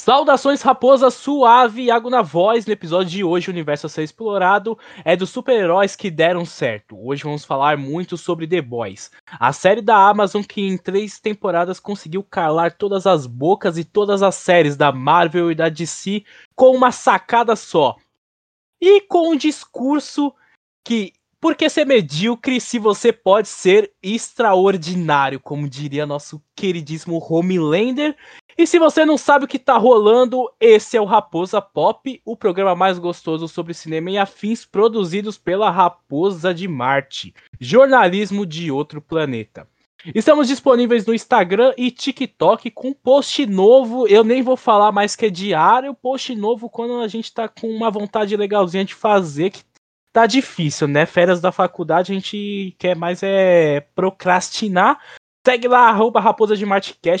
Saudações raposa suave, Iago na voz. No episódio de hoje, o universo a ser explorado é dos super-heróis que deram certo. Hoje vamos falar muito sobre The Boys, a série da Amazon que em três temporadas conseguiu calar todas as bocas e todas as séries da Marvel e da DC com uma sacada só. E com um discurso que porque ser medíocre se você pode ser extraordinário, como diria nosso queridíssimo Homelander, e se você não sabe o que tá rolando, esse é o Raposa Pop, o programa mais gostoso sobre cinema e afins produzidos pela Raposa de Marte, jornalismo de outro planeta. Estamos disponíveis no Instagram e TikTok com post novo. Eu nem vou falar mais que é diário, post novo quando a gente tá com uma vontade legalzinha de fazer, que tá difícil, né? Férias da faculdade a gente quer mais é procrastinar, Segue lá, arroba Raposa de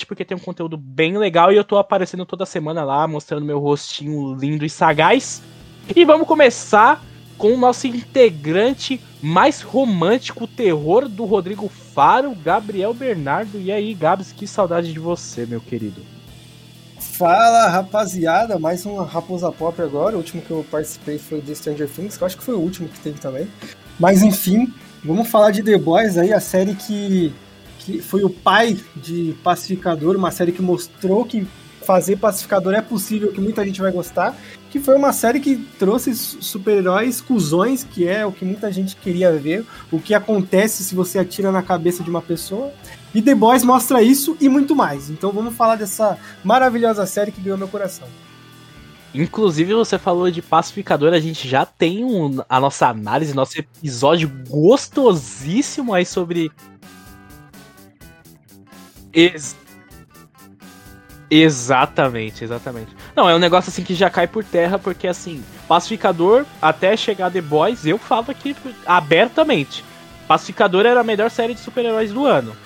porque tem um conteúdo bem legal e eu tô aparecendo toda semana lá, mostrando meu rostinho lindo e sagaz. E vamos começar com o nosso integrante mais romântico, o terror do Rodrigo Faro, Gabriel Bernardo. E aí, Gabs, que saudade de você, meu querido. Fala, rapaziada, mais uma Raposa Pop agora. O último que eu participei foi de Stranger Things, que eu acho que foi o último que teve também. Mas enfim, vamos falar de The Boys aí, a série que que foi o pai de Pacificador, uma série que mostrou que fazer Pacificador é possível, que muita gente vai gostar, que foi uma série que trouxe super-heróis cuzões, que é o que muita gente queria ver, o que acontece se você atira na cabeça de uma pessoa. E The Boys mostra isso e muito mais. Então vamos falar dessa maravilhosa série que ganhou meu coração. Inclusive, você falou de pacificador, a gente já tem um, a nossa análise, nosso episódio gostosíssimo aí sobre Ex exatamente, exatamente. Não, é um negócio assim que já cai por terra, porque assim, Pacificador, até chegar The Boys, eu falo aqui abertamente. Pacificador era a melhor série de super-heróis do ano.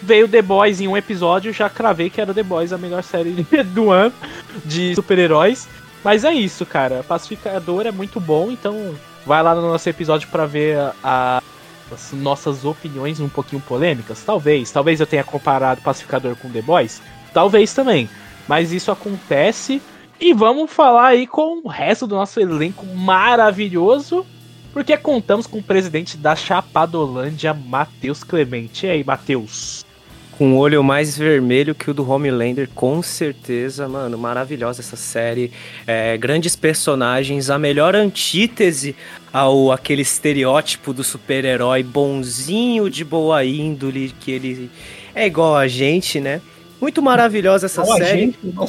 Veio The Boys em um episódio, já cravei que era The Boys a melhor série do ano de super-heróis. Mas é isso, cara. Pacificador é muito bom, então vai lá no nosso episódio para ver a, as nossas opiniões um pouquinho polêmicas? Talvez. Talvez eu tenha comparado Pacificador com The Boys? Talvez também. Mas isso acontece. E vamos falar aí com o resto do nosso elenco maravilhoso. Porque contamos com o presidente da Chapadolândia, Matheus Clemente. E aí, Matheus? Com o olho mais vermelho que o do Homelander, com certeza, mano. Maravilhosa essa série. É, grandes personagens, a melhor antítese ao aquele estereótipo do super-herói bonzinho, de boa índole, que ele é igual a gente, né? Muito maravilhosa essa igual série. Gente, não.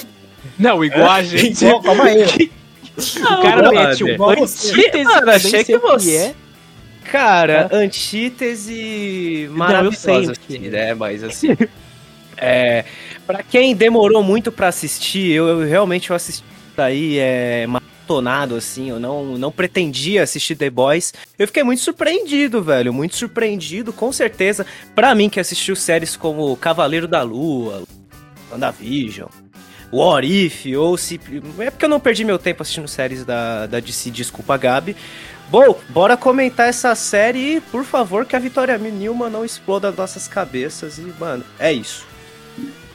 não, igual a gente. Igual, calma aí. o cara mete o antítese, mano, achei que você... É. Cara, é. antítese maravilhosa, assim, né? Mas assim. é, pra quem demorou muito para assistir, eu, eu, realmente eu assisti daí é maratonado, assim, eu não, não pretendia assistir The Boys. Eu fiquei muito surpreendido, velho. Muito surpreendido, com certeza. Pra mim que assistiu séries como Cavaleiro da Lua, WandaVision, What If, ou se. É porque eu não perdi meu tempo assistindo séries da, da DC, desculpa, Gabi. Bom, bora comentar essa série e, por favor, que a Vitória Nilma não exploda nossas cabeças. E, mano, é isso.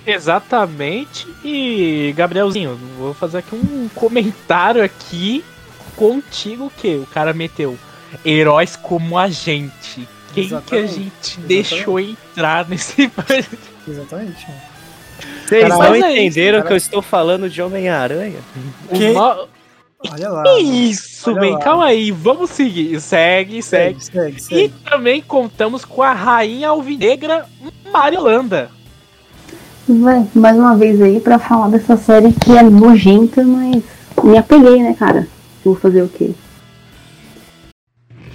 Exatamente. E, Gabrielzinho, vou fazer aqui um comentário aqui contigo que o cara meteu heróis como a gente. Quem Exatamente. que a gente Exatamente. deixou entrar nesse. Exatamente. Vocês não é entenderam isso, que eu estou falando de Homem-Aranha? Uma... Olha lá. Isso, bem, calma aí, vamos seguir. Segue, segue. segue, segue, segue. E também contamos com a rainha alvinegra Mariolanda. Mais uma vez aí para falar dessa série que é nojenta, mas me apeguei, né, cara? Vou fazer o quê?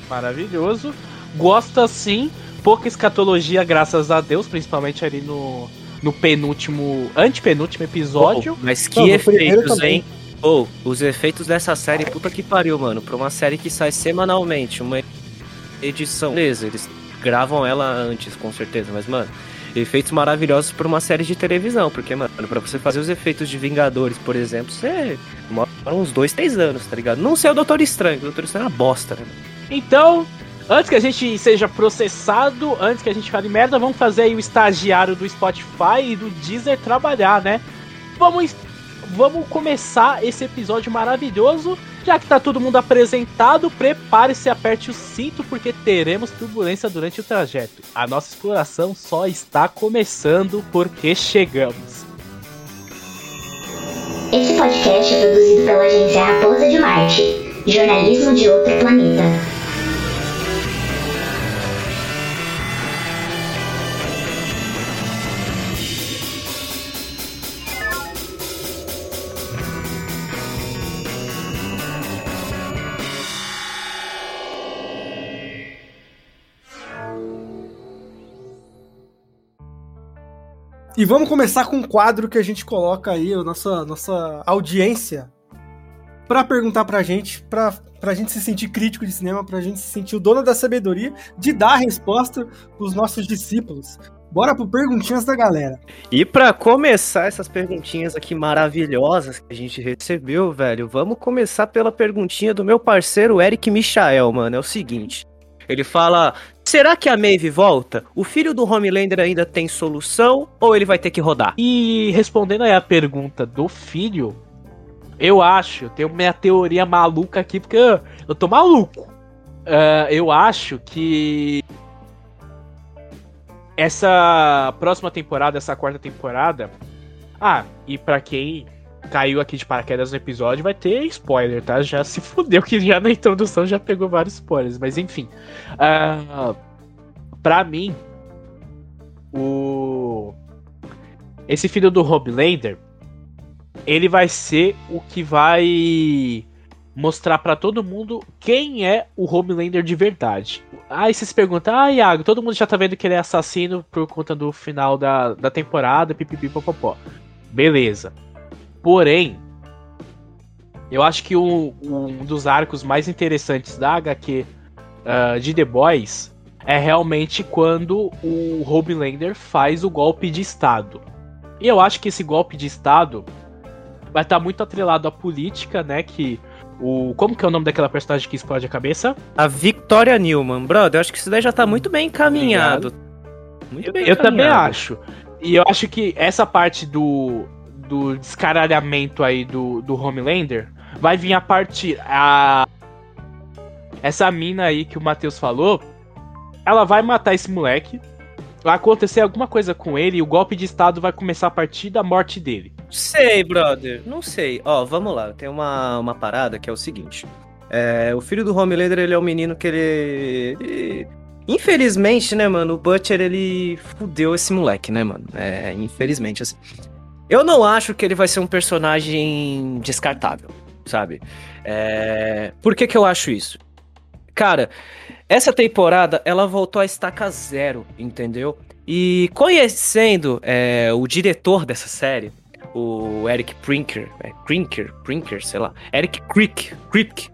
Maravilhoso. Gosta sim, pouca escatologia, graças a Deus, principalmente ali no, no penúltimo, antepenúltimo episódio. Oh, mas que Não, efeitos, hein? Ou, oh, os efeitos dessa série, puta que pariu, mano. Pra uma série que sai semanalmente, uma edição. Beleza, eles gravam ela antes, com certeza, mas, mano, efeitos maravilhosos pra uma série de televisão. Porque, mano, pra você fazer os efeitos de Vingadores, por exemplo, você demora uns dois, três anos, tá ligado? Não sei o Doutor Estranho, o Doutor Estranho é uma bosta, né? Então, antes que a gente seja processado, antes que a gente fale merda, vamos fazer aí o estagiário do Spotify e do Deezer trabalhar, né? Vamos vamos começar esse episódio maravilhoso. Já que tá todo mundo apresentado, prepare-se aperte o cinto, porque teremos turbulência durante o trajeto. A nossa exploração só está começando porque chegamos. Esse podcast é produzido pela agência Raposa de Marte, jornalismo de outro planeta. E vamos começar com um quadro que a gente coloca aí, a nossa, nossa audiência, para perguntar pra gente, pra, pra gente se sentir crítico de cinema, pra gente se sentir o dono da sabedoria de dar a resposta pros nossos discípulos. Bora pro perguntinhas da galera. E para começar essas perguntinhas aqui maravilhosas que a gente recebeu, velho, vamos começar pela perguntinha do meu parceiro Eric Michael, mano. É o seguinte: ele fala: Será que a Maeve volta? O filho do Homelander ainda tem solução ou ele vai ter que rodar? E respondendo aí a pergunta do filho, eu acho, eu tenho minha teoria maluca aqui, porque eu tô maluco. Uh, eu acho que essa próxima temporada, essa quarta temporada. Ah, e para quem caiu aqui de paraquedas no episódio, vai ter spoiler, tá? Já se fudeu que já na introdução já pegou vários spoilers, mas enfim. Uh, pra mim, o. Esse filho do Homelander, ele vai ser o que vai mostrar para todo mundo quem é o Homelander de verdade. Aí você se pergunta, ah, Iago, todo mundo já tá vendo que ele é assassino por conta do final da, da temporada, pipipipopopó. Beleza. Porém, eu acho que um, um dos arcos mais interessantes da HQ uh, ah, de The Boys é realmente quando o Homelander faz o golpe de Estado. E eu acho que esse golpe de Estado vai estar tá muito atrelado à política, né? Que o. Como que é o nome daquela personagem que explode a cabeça? A Victoria Newman, brother. Eu acho que isso daí já tá muito bem encaminhado. Muito bem eu, eu também acho. E eu acho que essa parte do, do descaralhamento aí do, do Homelander vai vir a partir. A, essa mina aí que o Matheus falou, ela vai matar esse moleque. Vai acontecer alguma coisa com ele e o golpe de estado vai começar a partir da morte dele. Sei, brother. Não sei. Ó, vamos lá. Tem uma, uma parada que é o seguinte. É, o filho do Homelander, ele é um menino que ele, ele... Infelizmente, né, mano, o Butcher, ele fudeu esse moleque, né, mano? É, infelizmente, assim. Eu não acho que ele vai ser um personagem descartável, sabe? É... Por que, que eu acho isso? Cara, essa temporada ela voltou a estaca zero, entendeu? E conhecendo é, o diretor dessa série, o Eric Prinker, é, Prinker, Prinker, sei lá, Eric Crick, Crick,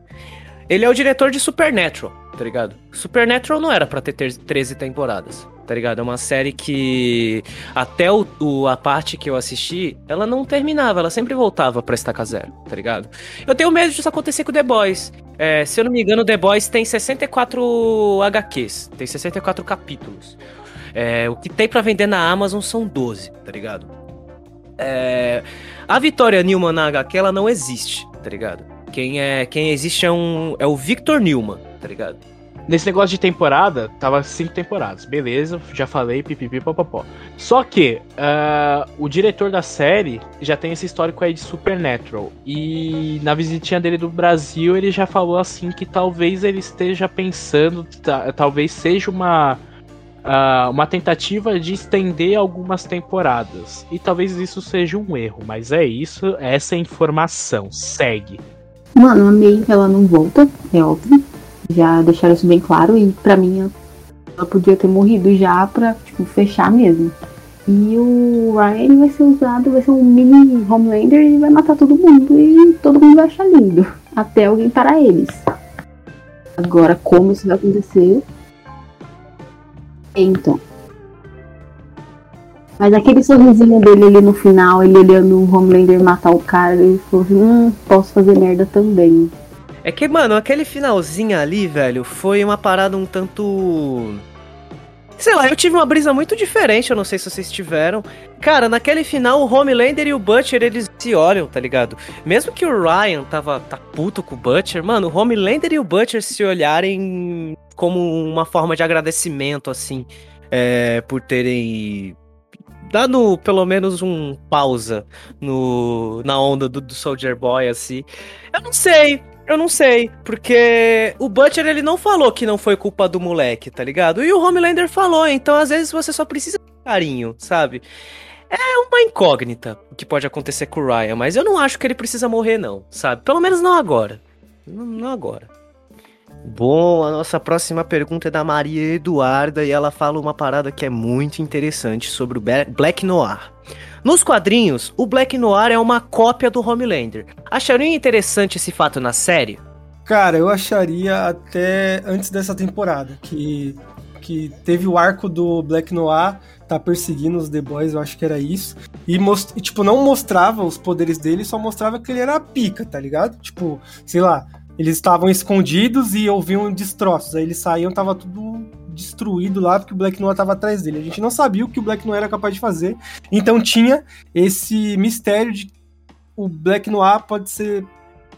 ele é o diretor de Supernatural, tá ligado? Supernatural não era para ter 13 temporadas tá ligado? É uma série que até o, o, a parte que eu assisti, ela não terminava, ela sempre voltava pra estaca zero, tá ligado? Eu tenho medo disso acontecer com The Boys. É, se eu não me engano, The Boys tem 64 HQs, tem 64 capítulos. É, o que tem para vender na Amazon são 12, tá ligado? É, a Vitória Newman na HQ, ela não existe, tá ligado? Quem, é, quem existe é, um, é o Victor Newman, tá ligado? Nesse negócio de temporada, tava cinco temporadas. Beleza, já falei, pipipi, popopó. Só que uh, o diretor da série já tem esse histórico aí de Supernatural. E na visitinha dele do Brasil, ele já falou assim que talvez ele esteja pensando, talvez seja uma. Uh, uma tentativa de estender algumas temporadas. E talvez isso seja um erro, mas é isso, essa é a informação. Segue. Mano, a May, ela não volta, é óbvio. Já deixaram isso bem claro e para mim ela podia ter morrido já pra, tipo, fechar mesmo. E o Ryan vai ser usado, vai ser um mini Homelander e vai matar todo mundo e todo mundo vai achar lindo. Até alguém parar eles. Agora, como isso vai acontecer? Então. Mas aquele sorrisinho dele ali no final, ele olhando o Homelander matar o cara, ele falou assim, hum, posso fazer merda também. É que, mano, aquele finalzinho ali, velho, foi uma parada um tanto. Sei lá, eu tive uma brisa muito diferente, eu não sei se vocês tiveram. Cara, naquele final, o Homelander e o Butcher, eles se olham, tá ligado? Mesmo que o Ryan tava tá puto com o Butcher, mano, o Homelander e o Butcher se olharem como uma forma de agradecimento, assim, é, por terem dado pelo menos um pausa no, na onda do, do Soldier Boy, assim. Eu não sei, eu não sei, porque o Butcher ele não falou que não foi culpa do moleque, tá ligado? E o Homelander falou, então às vezes você só precisa de carinho, sabe? É uma incógnita o que pode acontecer com o Ryan, mas eu não acho que ele precisa morrer não, sabe? Pelo menos não agora. Não, não agora. Bom, a nossa próxima pergunta é da Maria Eduarda e ela fala uma parada que é muito interessante sobre o Black Noir. Nos quadrinhos, o Black Noir é uma cópia do Homelander. Acharia interessante esse fato na série? Cara, eu acharia até antes dessa temporada, que, que teve o arco do Black Noir tá perseguindo os The Boys, eu acho que era isso. E, most, e, tipo, não mostrava os poderes dele, só mostrava que ele era pica, tá ligado? Tipo, sei lá, eles estavam escondidos e ouviam destroços. Aí eles saíam, tava tudo destruído lá porque o Black Noir estava atrás dele. A gente não sabia o que o Black Noir era capaz de fazer. Então tinha esse mistério de o Black Noir pode ser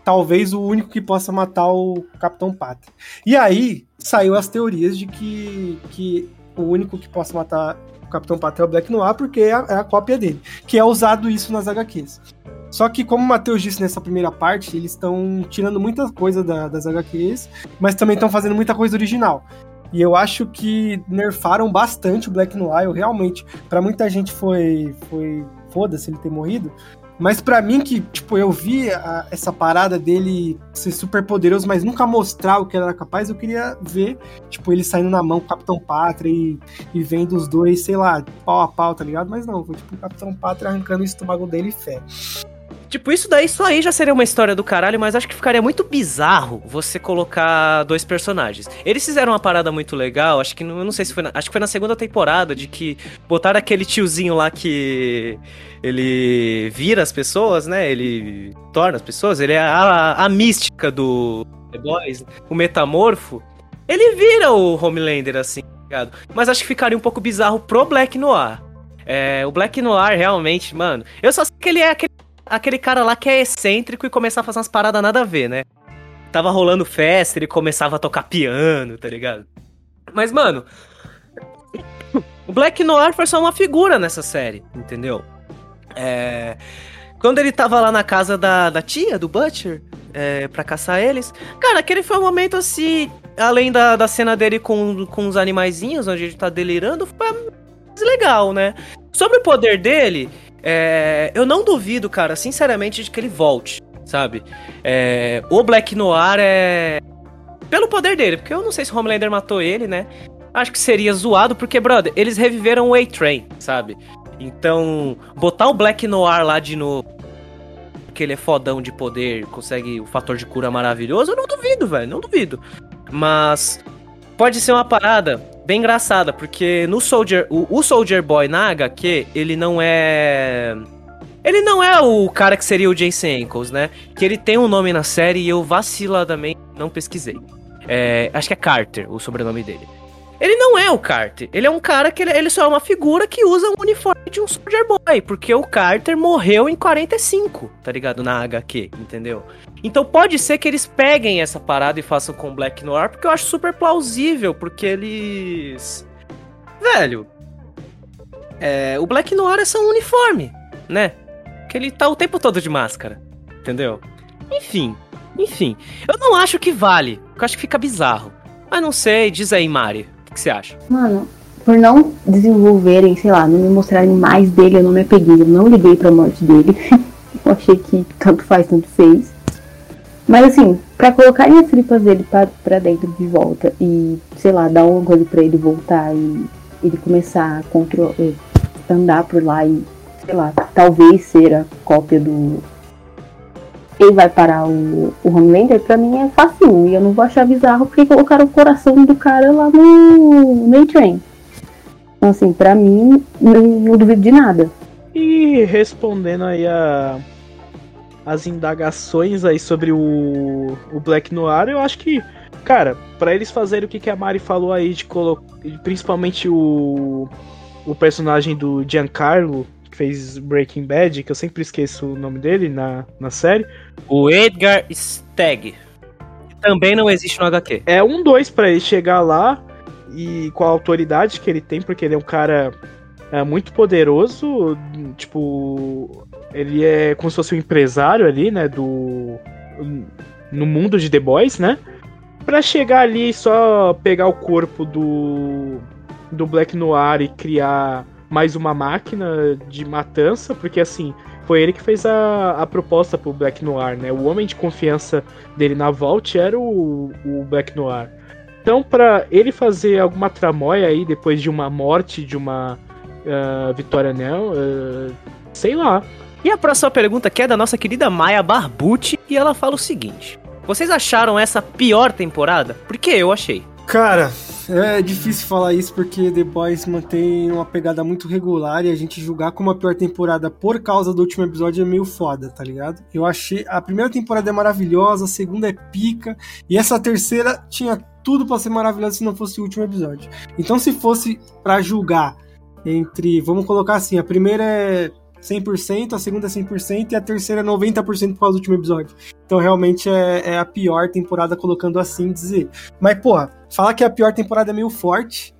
talvez o único que possa matar o Capitão Pátria. E aí saiu as teorias de que, que o único que possa matar o Capitão Pátria é o Black Noir porque é a, é a cópia dele, que é usado isso nas HQs. Só que, como o Matheus disse nessa primeira parte, eles estão tirando muita coisa da, das HQs, mas também estão fazendo muita coisa original. E eu acho que nerfaram bastante o Black Noir, realmente. para muita gente foi. foi foda-se ele ter morrido. Mas para mim, que, tipo, eu vi a, essa parada dele ser super poderoso, mas nunca mostrar o que ele era capaz, eu queria ver, tipo, ele saindo na mão com o Capitão Pátria e, e vendo os dois, sei lá, pau a pau, tá ligado? Mas não, foi tipo o Capitão Pátria arrancando o estômago dele e fé. Tipo, isso daí, isso aí já seria uma história do caralho, mas acho que ficaria muito bizarro você colocar dois personagens. Eles fizeram uma parada muito legal, acho que eu não sei se foi na, acho que foi na segunda temporada de que botaram aquele tiozinho lá que ele vira as pessoas, né? Ele torna as pessoas, ele é a, a mística do The Boys, o metamorfo. Ele vira o Homelander assim, ligado? Mas acho que ficaria um pouco bizarro pro Black Noir. É, o Black Noir realmente, mano. Eu só sei que ele é aquele aquele cara lá que é excêntrico e começar a fazer umas paradas nada a ver, né? Tava rolando festa, ele começava a tocar piano, tá ligado? Mas, mano, o Black Noir foi só uma figura nessa série, entendeu? É... Quando ele tava lá na casa da, da tia, do Butcher, é, pra caçar eles, cara, aquele foi um momento assim, além da, da cena dele com, com os animaizinhos, onde ele tá delirando, foi legal, né? Sobre o poder dele, é, eu não duvido, cara, sinceramente, de que ele volte, sabe? É, o Black Noir é. Pelo poder dele, porque eu não sei se o Homelander matou ele, né? Acho que seria zoado, porque, brother, eles reviveram o A-Train, sabe? Então, botar o Black Noir lá de novo, porque ele é fodão de poder, consegue o fator de cura maravilhoso, eu não duvido, velho, não duvido. Mas pode ser uma parada bem engraçada, porque no Soldier, o, o Soldier Boy na HQ, ele não é ele não é o cara que seria o Jason Ankles, né? Que ele tem um nome na série e eu vaciladamente não pesquisei. É, acho que é Carter, o sobrenome dele. Ele não é o Carter. Ele é um cara que ele, ele só é uma figura que usa um uniforme de um Soldier Boy. Porque o Carter morreu em 45, tá ligado? Na HQ, entendeu? Então pode ser que eles peguem essa parada e façam com Black Noir, porque eu acho super plausível, porque eles. Velho. É, o Black Noir é só um uniforme, né? Que ele tá o tempo todo de máscara, entendeu? Enfim, enfim. Eu não acho que vale, eu acho que fica bizarro. Mas não sei, diz aí, Mari que você acha? Mano, por não desenvolverem, sei lá, não me mostrarem mais dele, eu não me apeguei, eu não liguei pra morte dele. eu achei que tanto faz, tanto fez. Mas assim, pra colocarem as tripas dele pra dentro de volta e, sei lá, dar uma coisa pra ele voltar e ele começar a eh, andar por lá e, sei lá, talvez ser a cópia do, ele vai parar o, o Homelander, pra mim é facinho. E eu não vou achar bizarro porque colocaram o coração do cara lá no, no train Então, assim, pra mim, não, não duvido de nada. E respondendo aí a, as indagações aí sobre o, o Black Noir, eu acho que, cara, para eles fazerem o que, que a Mari falou aí de colocar. Principalmente o. O personagem do Giancarlo, que fez Breaking Bad, que eu sempre esqueço o nome dele na, na série. O Edgar Steg. Também não existe no HQ. É um dois para ele chegar lá e com a autoridade que ele tem, porque ele é um cara é, muito poderoso, tipo, ele é como se fosse um empresário ali, né, do no mundo de The Boys, né? Pra chegar ali e só pegar o corpo do do Black Noir e criar mais uma máquina de matança, porque assim, foi ele que fez a, a proposta pro Black Noir, né? O homem de confiança dele na Vault era o, o Black Noir. Então, para ele fazer alguma tramóia aí depois de uma morte de uma uh, Vitória Nel, uh, sei lá. E a próxima pergunta que é da nossa querida Maia Barbucci e ela fala o seguinte: Vocês acharam essa pior temporada? Porque eu achei. Cara, é difícil falar isso porque The Boys mantém uma pegada muito regular e a gente julgar como a pior temporada por causa do último episódio é meio foda, tá ligado? Eu achei. A primeira temporada é maravilhosa, a segunda é pica e essa terceira tinha tudo para ser maravilhosa se não fosse o último episódio. Então, se fosse para julgar entre. Vamos colocar assim: a primeira é 100%, a segunda é 100% e a terceira é 90% por causa do último episódio. Então realmente é, é, a pior temporada, colocando assim dizer. Mas, pô, falar que a pior temporada é meio forte.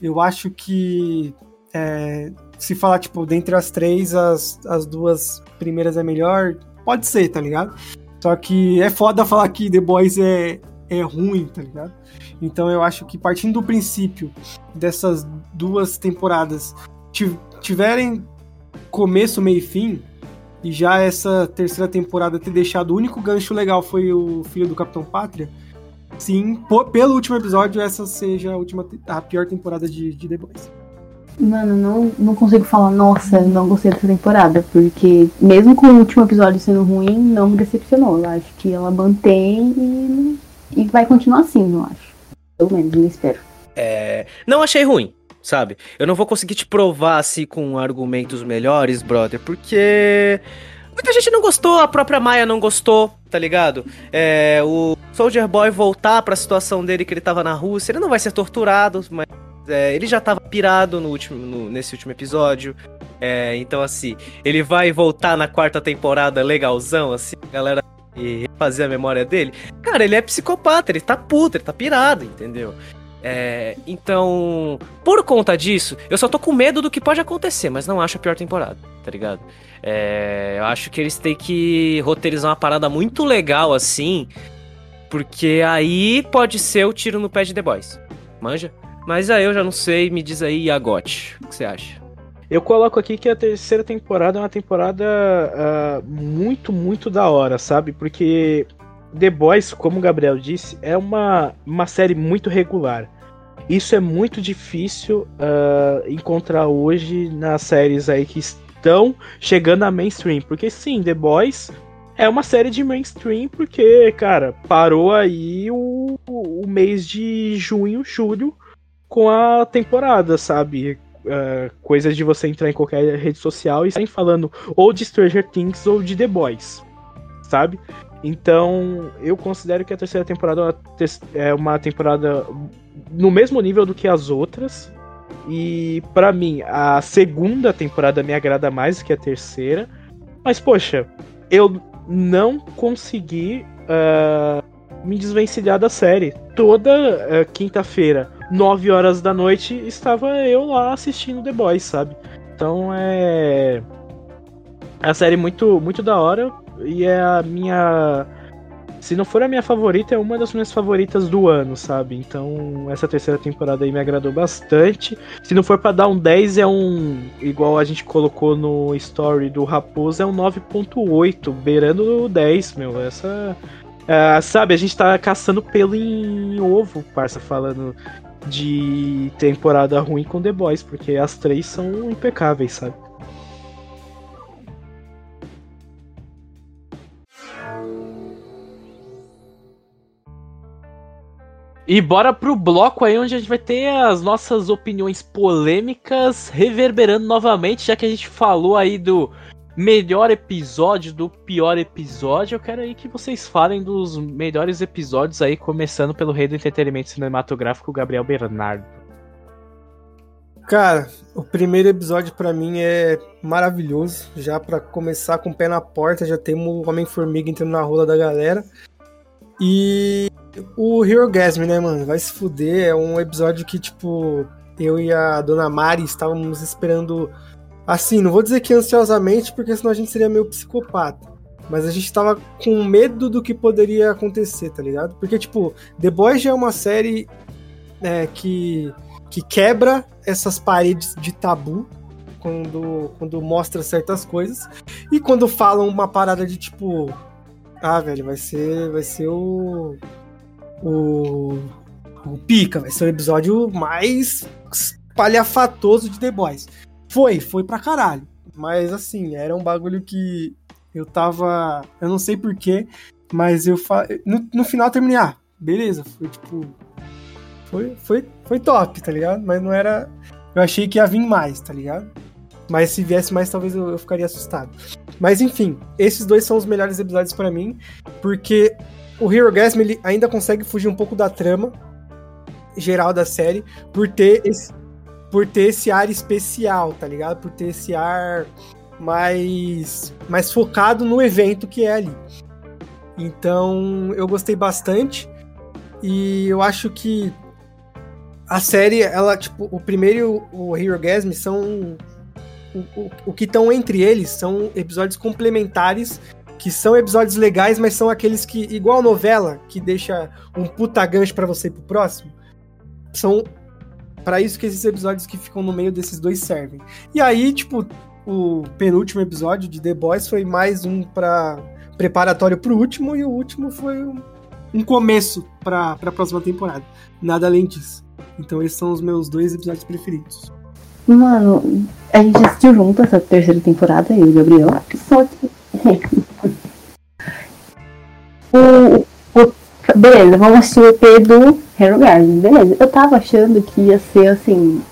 Eu acho que. É, se falar, tipo, dentre as três, as, as duas primeiras é melhor, pode ser, tá ligado? Só que é foda falar que The Boys é, é ruim, tá ligado? Então eu acho que partindo do princípio dessas duas temporadas tiverem começo, meio e fim, e já essa terceira temporada ter deixado o único gancho legal foi o filho do Capitão Pátria, sim, por, pelo último episódio, essa seja a, última, a pior temporada de, de The Boys. Mano, não, não consigo falar, nossa, não gostei dessa temporada, porque mesmo com o último episódio sendo ruim, não me decepcionou. Eu acho que ela mantém e, e vai continuar assim, eu acho. Pelo menos, eu espero. É, não achei ruim sabe? Eu não vou conseguir te provar assim com argumentos melhores, brother, porque muita gente não gostou, a própria Maia não gostou, tá ligado? É, o Soldier Boy voltar para a situação dele que ele tava na Rússia, ele não vai ser torturado, mas é, ele já tava pirado no último, no, nesse último episódio. É, então, assim, ele vai voltar na quarta temporada legalzão, assim, galera e refazer a memória dele. Cara, ele é psicopata, ele tá puto, ele tá pirado, entendeu? É, então, por conta disso, eu só tô com medo do que pode acontecer, mas não acho a pior temporada, tá ligado? É, eu acho que eles têm que roteirizar uma parada muito legal assim, porque aí pode ser o tiro no pé de The Boys. Manja? Mas aí eu já não sei, me diz aí, Agote, o que você acha? Eu coloco aqui que a terceira temporada é uma temporada uh, muito, muito da hora, sabe? Porque The Boys, como o Gabriel disse, é uma, uma série muito regular. Isso é muito difícil uh, encontrar hoje nas séries aí que estão chegando a mainstream. Porque sim, The Boys é uma série de mainstream porque, cara, parou aí o, o mês de junho, julho com a temporada, sabe? Uh, coisas de você entrar em qualquer rede social e sair falando ou de Stranger Things ou de The Boys, sabe? Então, eu considero que a terceira temporada é uma temporada no mesmo nível do que as outras. E para mim, a segunda temporada me agrada mais que a terceira. Mas, poxa, eu não consegui uh, me desvencilhar da série. Toda uh, quinta-feira, 9 horas da noite, estava eu lá assistindo The Boys, sabe? Então é. A série muito, muito da hora e é a minha. Se não for a minha favorita, é uma das minhas favoritas do ano, sabe? Então, essa terceira temporada aí me agradou bastante. Se não for para dar um 10, é um. Igual a gente colocou no story do Raposo, é um 9.8, beirando o 10, meu. Essa. É, sabe, a gente tá caçando pelo em ovo, parça, falando de temporada ruim com The Boys, porque as três são impecáveis, sabe? E bora pro bloco aí onde a gente vai ter as nossas opiniões polêmicas reverberando novamente, já que a gente falou aí do melhor episódio do pior episódio, eu quero aí que vocês falem dos melhores episódios aí, começando pelo rei do entretenimento cinematográfico, Gabriel Bernardo. Cara, o primeiro episódio para mim é maravilhoso. Já para começar com o pé na porta, já temos o Homem-Formiga entrando na rola da galera. E o Hero Gasm, né, mano? Vai se fuder. É um episódio que, tipo, eu e a dona Mari estávamos esperando. Assim, não vou dizer que ansiosamente, porque senão a gente seria meio psicopata. Mas a gente tava com medo do que poderia acontecer, tá ligado? Porque, tipo, The Boys já é uma série é, que que quebra essas paredes de tabu quando, quando mostra certas coisas. E quando falam uma parada de tipo. Ah, velho, vai ser. Vai ser o. O. O Pica, vai ser o episódio mais palhafatoso de The Boys. Foi, foi pra caralho. Mas assim, era um bagulho que eu tava. Eu não sei porquê, mas eu. Fa... No, no final terminei. Ah, beleza. Foi tipo foi, foi, foi top, tá ligado? Mas não era. Eu achei que ia vir mais, tá ligado? Mas se viesse mais, talvez eu, eu ficaria assustado. Mas enfim, esses dois são os melhores episódios para mim, porque o Hero Gasm ele ainda consegue fugir um pouco da trama geral da série por ter esse, por ter esse ar especial, tá ligado? Por ter esse ar mais mais focado no evento que é ali. Então, eu gostei bastante e eu acho que a série, ela, tipo, o primeiro e o Hero Gasm são. O, que estão entre eles são episódios complementares, que são episódios legais, mas são aqueles que, igual novela, que deixa um puta gancho pra você ir pro próximo. São para isso que esses episódios que ficam no meio desses dois servem. E aí, tipo, o penúltimo episódio de The Boys foi mais um para preparatório pro último, e o último foi um, um começo pra, pra próxima temporada. Nada além disso. Então esses são os meus dois episódios preferidos. Mano, a gente assistiu junto essa terceira temporada, eu e o Gabriel. Só que. o, o, beleza, vamos assistir o EP do Hero Garden. Beleza, eu tava achando que ia ser assim.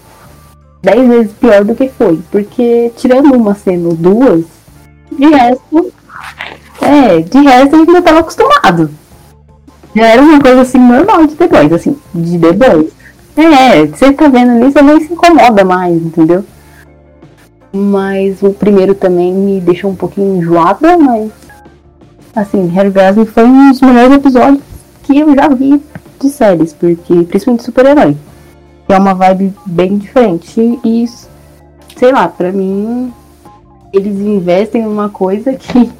Dez vezes pior do que foi. Porque tirando uma cena ou duas, de resto. É, de resto a gente já tava acostumado. Já era uma coisa assim normal de The Boys, assim, de The Boys. É, você tá vendo você nem se incomoda mais, entendeu? Mas o primeiro também me deixou um pouquinho enjoada, mas assim, Harry Gasly foi um dos melhores episódios que eu já vi de séries, porque principalmente super-herói. É uma vibe bem diferente e sei lá, pra mim eles investem numa coisa que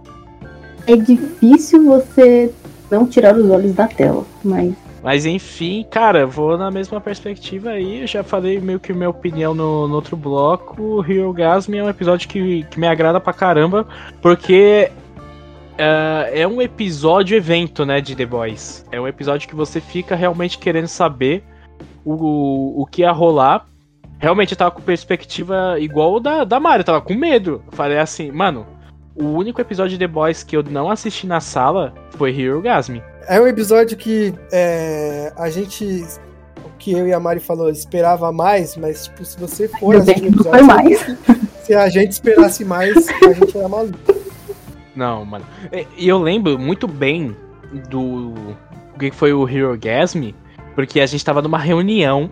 é difícil você não tirar os olhos da tela, mas mas enfim, cara, vou na mesma perspectiva aí. Eu já falei meio que minha opinião no, no outro bloco. O Rio Gasm é um episódio que, que me agrada pra caramba, porque uh, é um episódio evento, né, de The Boys. É um episódio que você fica realmente querendo saber o, o que ia rolar. Realmente eu tava com perspectiva igual da, da Mario, eu tava com medo. falei assim, mano, o único episódio de The Boys que eu não assisti na sala foi Hero Gasm. É um episódio que é, a gente, o que eu e a Mari falou, esperava mais, mas tipo, se você for assistir o episódio, mais. se a gente esperasse mais, a gente era maluco. Não, mano. E eu lembro muito bem do o que foi o Hero Gasm, porque a gente tava numa reunião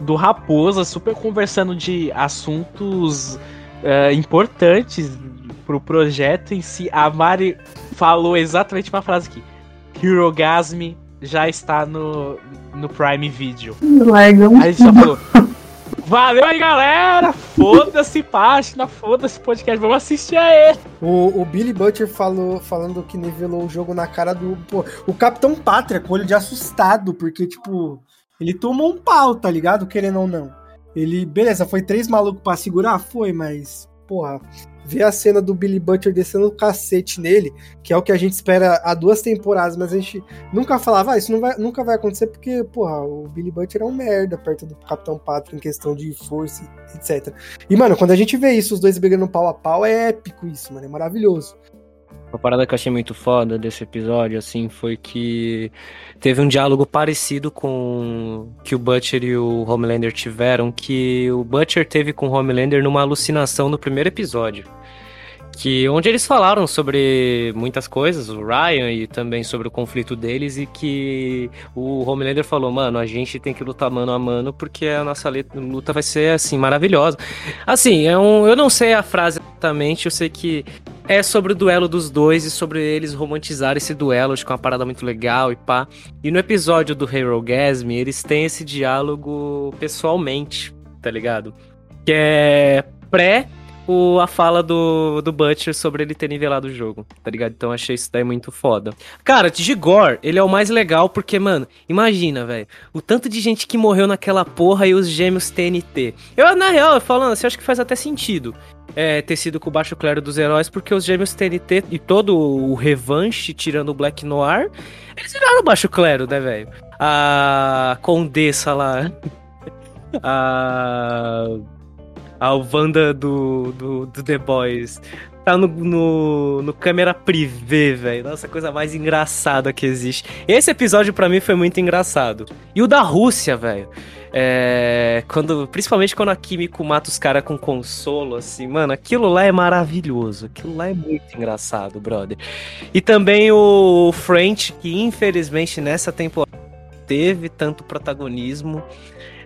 do Raposa, super conversando de assuntos uh, importantes pro projeto em si. A Mari falou exatamente uma frase aqui. Hirogasm já está no, no Prime Video. Largam. Aí só falou. Valeu aí, galera! Foda-se página, foda-se podcast, vamos assistir a ele. O, o Billy Butcher falou, falando que nivelou o jogo na cara do. Pô, o Capitão Pátria, com olho de assustado, porque, tipo, ele tomou um pau, tá ligado? Querendo ou não. Ele, beleza, foi três malucos pra segurar? Foi, mas, porra, ver a cena do Billy Butcher descendo o cacete nele, que é o que a gente espera há duas temporadas, mas a gente nunca falava, ah, isso não vai, nunca vai acontecer porque, porra, o Billy Butcher é um merda perto do Capitão Pátria em questão de força, etc. E, mano, quando a gente vê isso, os dois brigando pau a pau, é épico isso, mano, é maravilhoso. Uma parada que eu achei muito foda desse episódio, assim, foi que teve um diálogo parecido com que o Butcher e o Homelander tiveram, que o Butcher teve com o Homelander numa alucinação no primeiro episódio que onde eles falaram sobre muitas coisas, o Ryan e também sobre o conflito deles e que o Homelander falou, mano, a gente tem que lutar mano a mano porque a nossa luta vai ser assim maravilhosa. Assim, é um, eu não sei a frase exatamente, eu sei que é sobre o duelo dos dois e sobre eles romantizar esse duelo, acho que é uma parada muito legal e pá. E no episódio do Hero Gasm, eles têm esse diálogo pessoalmente, tá ligado? Que é pré o, a fala do, do Butcher sobre ele ter nivelado o jogo, tá ligado? Então achei isso daí muito foda. Cara, de Gore, ele é o mais legal porque, mano, imagina, velho, o tanto de gente que morreu naquela porra e os gêmeos TNT. Eu, na real, falando assim, acho que faz até sentido. É, ter sido com o baixo clero dos heróis, porque os gêmeos TNT e todo o revanche, tirando o Black Noir, eles viraram o baixo clero, né, velho? A Condessa lá. a a Wanda do, do, do The Boys tá no, no, no câmera privê, velho. Nossa, coisa mais engraçada que existe. Esse episódio para mim foi muito engraçado. E o da Rússia, velho. É, quando, principalmente quando a Kimiko mata os caras com consolo, assim, mano, aquilo lá é maravilhoso. Aquilo lá é muito engraçado, brother. E também o French, que infelizmente nessa temporada teve tanto protagonismo.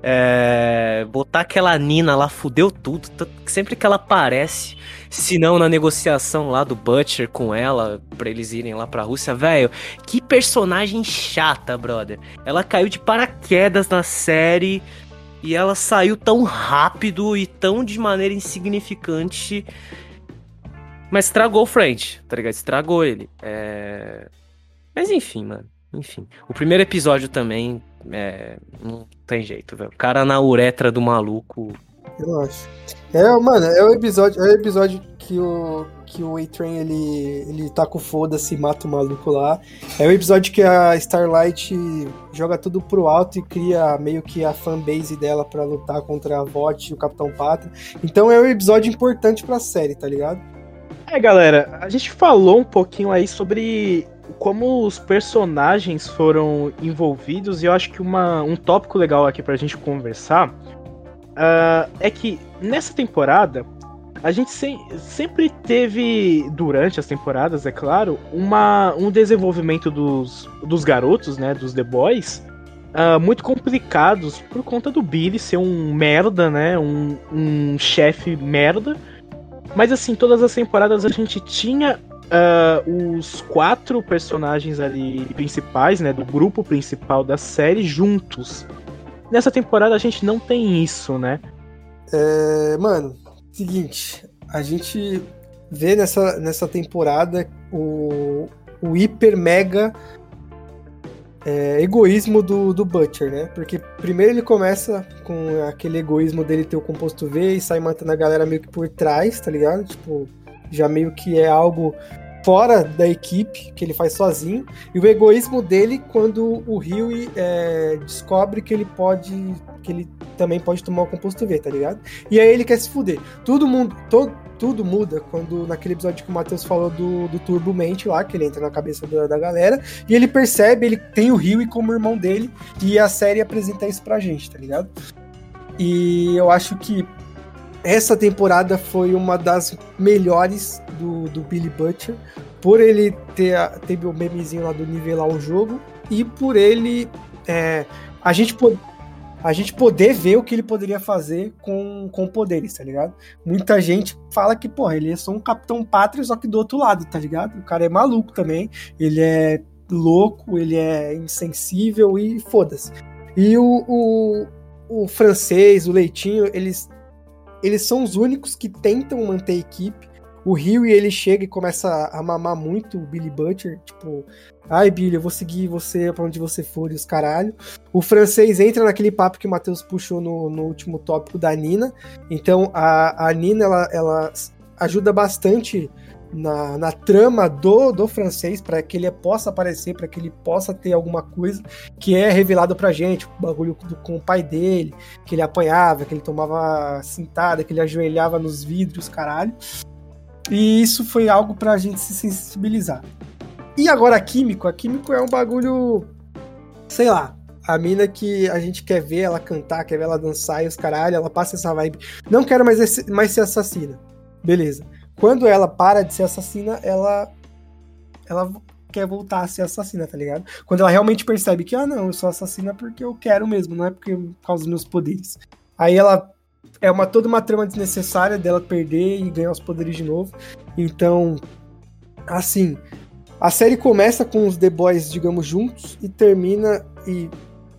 É, botar aquela Nina lá fudeu tudo. Sempre que ela aparece, se não na negociação lá do Butcher com ela, pra eles irem lá pra Rússia, velho. Que personagem chata, brother. Ela caiu de paraquedas na série e ela saiu tão rápido e tão de maneira insignificante. Mas estragou o French, tá ligado? Estragou ele. É... Mas enfim, mano. Enfim. O primeiro episódio também é, não tem jeito, velho. O cara na uretra do maluco. Eu acho. É, mano, é o episódio, é o episódio que o que o A-Train ele ele tá com foda-se e mata o maluco lá. É o episódio que a Starlight joga tudo pro alto e cria meio que a fanbase dela para lutar contra a VOT e o Capitão Pátria. Então é um episódio importante pra série, tá ligado? É, galera, a gente falou um pouquinho aí sobre como os personagens foram envolvidos, e eu acho que uma, um tópico legal aqui pra gente conversar uh, é que nessa temporada a gente se, sempre teve, durante as temporadas, é claro, uma, um desenvolvimento dos, dos garotos, né, dos The Boys, uh, muito complicados por conta do Billy ser um merda, né, um, um chefe merda. Mas assim, todas as temporadas a gente tinha uh, os quatro personagens ali principais, né, do grupo principal da série juntos. Nessa temporada a gente não tem isso, né? É, mano, seguinte, a gente vê nessa, nessa temporada o, o hiper mega é, egoísmo do, do Butcher, né? Porque primeiro ele começa com aquele egoísmo dele ter o composto V e sai matando a galera meio que por trás, tá ligado? Tipo, já meio que é algo fora da equipe, que ele faz sozinho, e o egoísmo dele quando o Rio é, descobre que ele pode. que ele também pode tomar o composto V, tá ligado? E aí ele quer se fuder. Todo mundo. Todo, tudo muda quando naquele episódio que o Matheus falou do, do Turbo Mente lá, que ele entra na cabeça da, da galera, e ele percebe, ele tem o Rio como irmão dele, e a série apresenta isso pra gente, tá ligado? E eu acho que essa temporada foi uma das melhores do, do Billy Butcher, por ele ter teve o memezinho lá do nivelar o jogo e por ele é, a gente a gente poder ver o que ele poderia fazer com, com poderes, tá ligado? Muita gente fala que, porra, ele é só um Capitão Pátria, só que do outro lado, tá ligado? O cara é maluco também, ele é louco, ele é insensível e foda-se. E o, o, o francês, o Leitinho, eles eles são os únicos que tentam manter a equipe. O Rio ele chega e começa a mamar muito o Billy Butcher, tipo, ai Billy, eu vou seguir você para onde você for e os caralho. O francês entra naquele papo que o Matheus puxou no, no último tópico da Nina. Então a, a Nina ela, ela ajuda bastante na, na trama do, do francês para que ele possa aparecer, para que ele possa ter alguma coisa que é revelado pra gente, o bagulho do, com o pai dele, que ele apanhava, que ele tomava cintada, que ele ajoelhava nos vidros, caralho. E isso foi algo pra gente se sensibilizar. E agora a Químico, a Químico é um bagulho. Sei lá. A mina que a gente quer ver ela cantar, quer ver ela dançar e os caralho, ela passa essa vibe. Não quero mais, mais ser assassina. Beleza. Quando ela para de ser assassina, ela. Ela quer voltar a ser assassina, tá ligado? Quando ela realmente percebe que, ah, não, eu sou assassina porque eu quero mesmo, não é porque por causa dos meus poderes. Aí ela é uma toda uma trama desnecessária dela perder e ganhar os poderes de novo. Então, assim, a série começa com os The Boys, digamos, juntos e termina e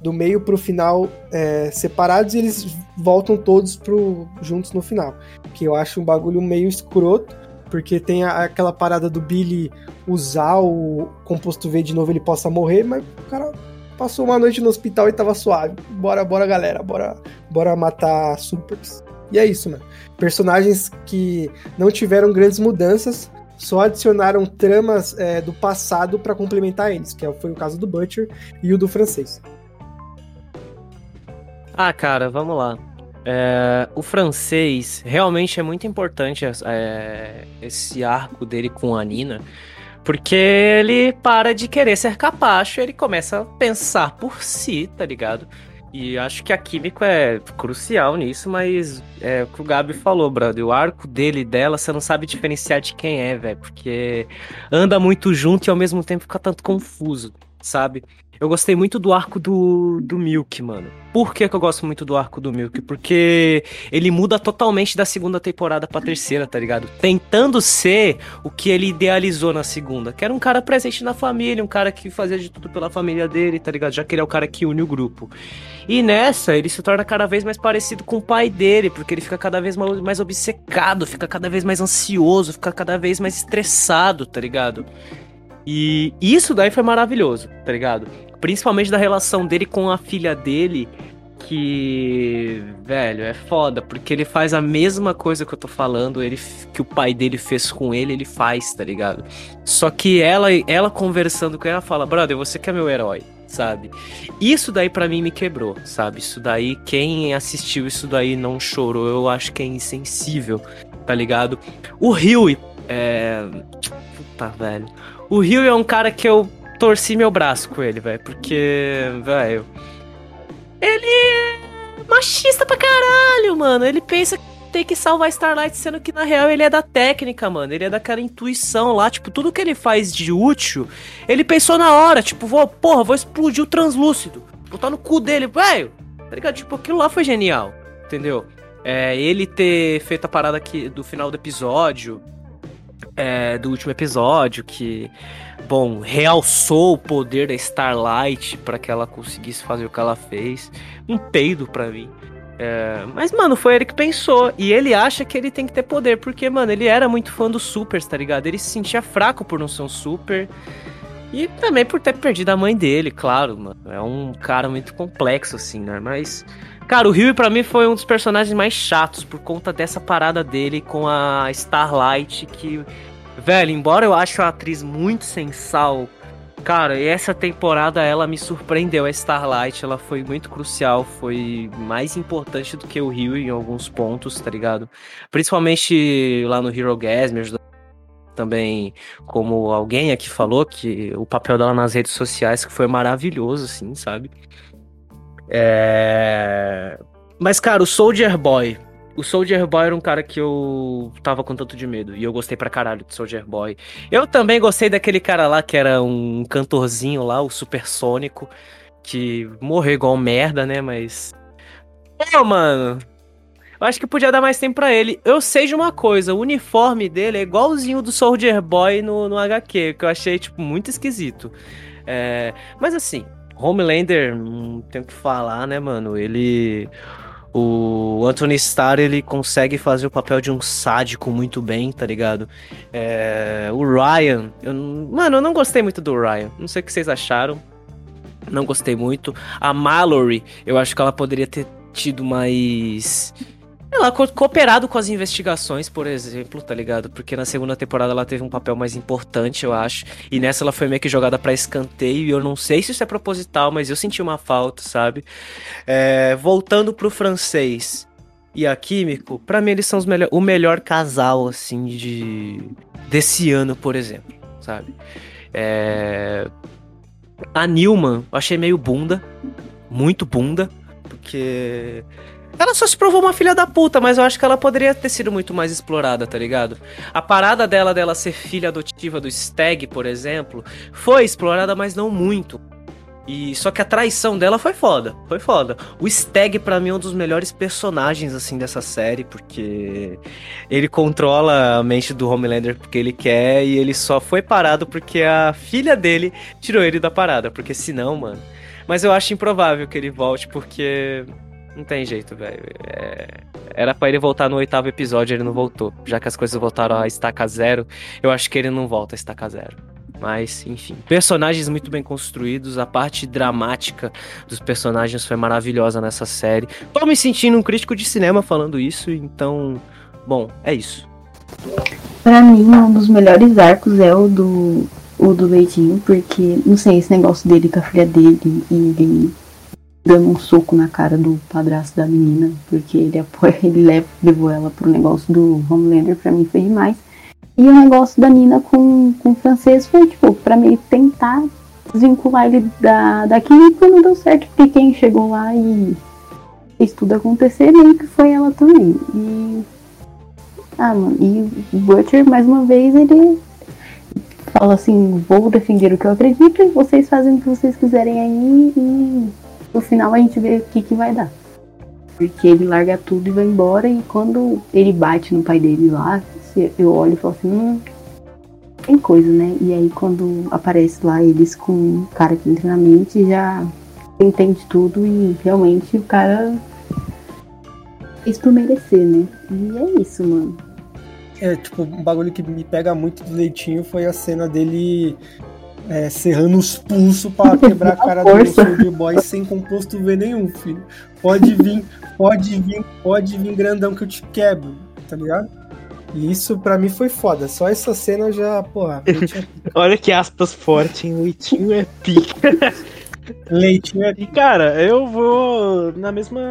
do meio pro final é, separados e eles voltam todos pro, juntos no final. Que eu acho um bagulho meio escroto, porque tem a, aquela parada do Billy usar o composto V de novo, ele possa morrer, mas o cara passou uma noite no hospital e tava suave. Bora, bora, galera, bora, bora matar supers. E é isso, mano. Personagens que não tiveram grandes mudanças, só adicionaram tramas é, do passado para complementar eles, que é foi o caso do Butcher e o do francês. Ah, cara, vamos lá. É, o francês realmente é muito importante é, esse arco dele com a Nina, porque ele para de querer ser capacho, ele começa a pensar por si, tá ligado? E acho que a Químico é crucial nisso, mas é o que o Gabi falou, brother. O arco dele e dela, você não sabe diferenciar de quem é, velho. Porque anda muito junto e ao mesmo tempo fica tanto confuso, sabe? Eu gostei muito do arco do, do Milk, mano. Por que, que eu gosto muito do arco do Milk? Porque ele muda totalmente da segunda temporada pra terceira, tá ligado? Tentando ser o que ele idealizou na segunda. Que era um cara presente na família, um cara que fazia de tudo pela família dele, tá ligado? Já que ele é o cara que une o grupo. E nessa, ele se torna cada vez mais parecido com o pai dele, porque ele fica cada vez mais obcecado, fica cada vez mais ansioso, fica cada vez mais estressado, tá ligado? E isso daí foi maravilhoso, tá ligado? Principalmente da relação dele com a filha dele, que, velho, é foda, porque ele faz a mesma coisa que eu tô falando, ele que o pai dele fez com ele, ele faz, tá ligado? Só que ela, ela conversando com ela fala: "Brother, você que é meu herói" sabe? Isso daí para mim me quebrou, sabe? Isso daí, quem assistiu isso daí não chorou, eu acho que é insensível, tá ligado? O Rio é. Puta, velho. O Rio é um cara que eu torci meu braço com ele, velho. Porque, velho. Ele é machista pra caralho, mano. Ele pensa que tem que salvar Starlight, sendo que na real ele é da técnica, mano. Ele é daquela intuição lá. Tipo, tudo que ele faz de útil, ele pensou na hora. Tipo, vou, porra, vou explodir o translúcido. Botar no cu dele, velho. Tá ligado? Tipo, aquilo lá foi genial. Entendeu? É, ele ter feito a parada aqui do final do episódio é, do último episódio, que, bom, realçou o poder da Starlight para que ela conseguisse fazer o que ela fez. Um peido para mim. É, mas, mano, foi ele que pensou. E ele acha que ele tem que ter poder, porque, mano, ele era muito fã dos supers, tá ligado? Ele se sentia fraco por não ser um super. E também por ter perdido a mãe dele, claro, mano. É um cara muito complexo, assim, né? Mas Cara, o Rio para mim foi um dos personagens mais chatos por conta dessa parada dele com a Starlight que, velho, embora eu ache a atriz muito sensal, cara, essa temporada ela me surpreendeu a Starlight, ela foi muito crucial, foi mais importante do que o Rio em alguns pontos, tá ligado? Principalmente lá no Hero Gas, me ajudou também, como alguém aqui falou, que o papel dela nas redes sociais que foi maravilhoso, assim, sabe? É... Mas, cara, o Soldier Boy. O Soldier Boy era um cara que eu tava com tanto de medo. E eu gostei pra caralho do Soldier Boy. Eu também gostei daquele cara lá que era um cantorzinho lá, o Supersônico. Que morreu igual merda, né? Mas. Pô, mano. Eu acho que podia dar mais tempo pra ele. Eu sei de uma coisa: o uniforme dele é igualzinho do Soldier Boy no, no HQ, que eu achei, tipo, muito esquisito. É... Mas assim, Homelander, não tem o que falar, né, mano? Ele. O Anthony Starr, ele consegue fazer o papel de um sádico muito bem, tá ligado? É, o Ryan, eu, mano, eu não gostei muito do Ryan. Não sei o que vocês acharam. Não gostei muito. A Mallory, eu acho que ela poderia ter tido mais ela cooperado com as investigações, por exemplo, tá ligado? Porque na segunda temporada ela teve um papel mais importante, eu acho. E nessa ela foi meio que jogada para escanteio. E eu não sei se isso é proposital, mas eu senti uma falta, sabe? É, voltando pro francês. e a Químico, para mim eles são melhor, o melhor casal, assim, de desse ano, por exemplo, sabe? É... A Newman, eu achei meio bunda, muito bunda, porque ela só se provou uma filha da puta, mas eu acho que ela poderia ter sido muito mais explorada, tá ligado? A parada dela dela ser filha adotiva do Stag, por exemplo, foi explorada, mas não muito. E só que a traição dela foi foda, foi foda. O Stag para mim é um dos melhores personagens assim dessa série, porque ele controla a mente do Homelander porque ele quer e ele só foi parado porque a filha dele tirou ele da parada, porque senão, mano. Mas eu acho improvável que ele volte porque não tem jeito, velho. É... Era para ele voltar no oitavo episódio, ele não voltou. Já que as coisas voltaram a estaca zero, eu acho que ele não volta a estaca zero. Mas, enfim. Personagens muito bem construídos. A parte dramática dos personagens foi maravilhosa nessa série. Tô me sentindo um crítico de cinema falando isso, então. Bom, é isso. Pra mim, um dos melhores arcos é o do, o do Leitinho, porque, não sei, esse negócio dele com a filha dele e ele dando um soco na cara do padrasto da menina, porque ele apoia, ele leva, levou ela pro negócio do Homelander, pra mim foi demais. E o negócio da Nina com, com o francês foi, tipo, pra meio tentar desvincular ele da, daqui e não deu certo, porque quem chegou lá e fez tudo acontecer meio que foi ela também. E. Ah, mano, e o Butcher, mais uma vez, ele fala assim, vou defender o que eu acredito e vocês fazem o que vocês quiserem aí e no final a gente vê o que, que vai dar. Porque ele larga tudo e vai embora e quando ele bate no pai dele lá, eu olho e falo assim, hum, tem coisa, né? E aí quando aparece lá eles com um cara que entra na mente, já entende tudo e realmente o cara fez por merecer, né? E é isso, mano. É, tipo, um bagulho que me pega muito do leitinho foi a cena dele é, serrando os pulsos pra quebrar a cara do Soldier Boy sem composto V nenhum, filho. Pode vir, pode vir, pode vir grandão que eu te quebro, tá ligado? E isso pra mim foi foda. Só essa cena já, porra. É Olha que aspas forte, hein? Leitinho é pica. Leitinho é. E cara, eu vou na mesma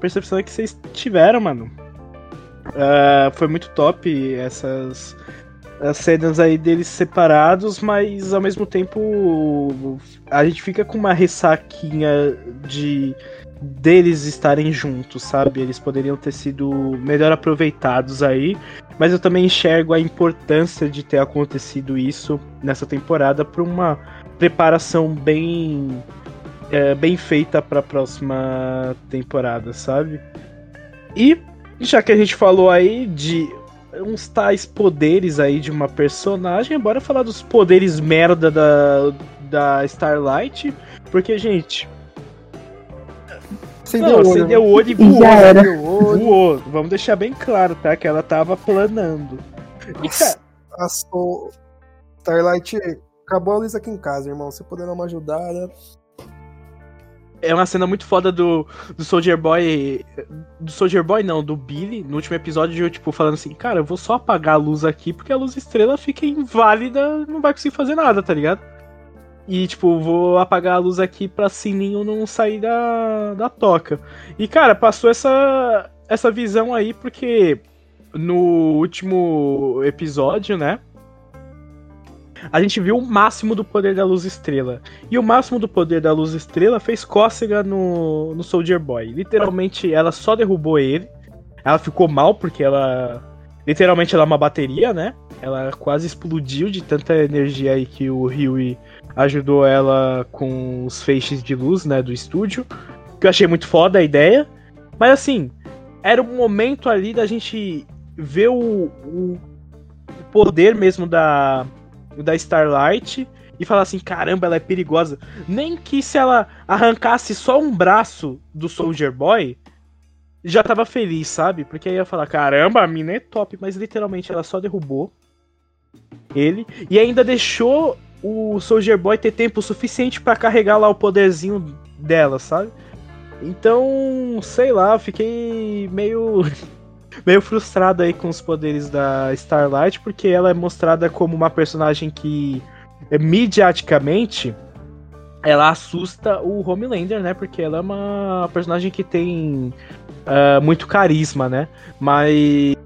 percepção que vocês tiveram, mano. Uh, foi muito top essas as cenas aí deles separados, mas ao mesmo tempo a gente fica com uma ressaquinha de deles estarem juntos, sabe? Eles poderiam ter sido melhor aproveitados aí, mas eu também enxergo a importância de ter acontecido isso nessa temporada para uma preparação bem é, bem feita para a próxima temporada, sabe? E já que a gente falou aí de uns tais poderes aí de uma personagem, bora falar dos poderes merda da, da Starlight, porque gente, Acendeu não, acendeu o olho e voou. Já era. Voou. Vamos deixar bem claro, tá? Que ela tava planando. E, cara... A Starlight acabou a luz aqui em casa, irmão. Você poder dar uma ajudada. É uma cena muito foda do, do Soldier Boy. Do Soldier Boy, não, do Billy, no último episódio, tipo, falando assim, cara, eu vou só apagar a luz aqui porque a luz estrela fica inválida, não vai conseguir fazer nada, tá ligado? E, tipo, vou apagar a luz aqui pra Sininho não sair da, da toca. E, cara, passou essa, essa visão aí porque no último episódio, né? A gente viu o máximo do poder da luz estrela. E o máximo do poder da luz estrela fez cócega no, no Soldier Boy. Literalmente, ela só derrubou ele. Ela ficou mal porque ela. Literalmente, ela é uma bateria, né? Ela quase explodiu de tanta energia aí que o Ryu ajudou ela com os feixes de luz, né, do estúdio. Que eu achei muito foda a ideia. Mas assim, era um momento ali da gente ver o, o poder mesmo da, da Starlight e falar assim: caramba, ela é perigosa. Nem que se ela arrancasse só um braço do Soldier Boy, já tava feliz, sabe? Porque aí ia falar: caramba, a mina é top, mas literalmente ela só derrubou ele e ainda deixou o Soldier Boy ter tempo suficiente para carregar lá o poderzinho dela, sabe? Então, sei lá, fiquei meio meio frustrado aí com os poderes da Starlight, porque ela é mostrada como uma personagem que é, mediaticamente ela assusta o Homelander, né? Porque ela é uma personagem que tem uh, muito carisma, né? Mas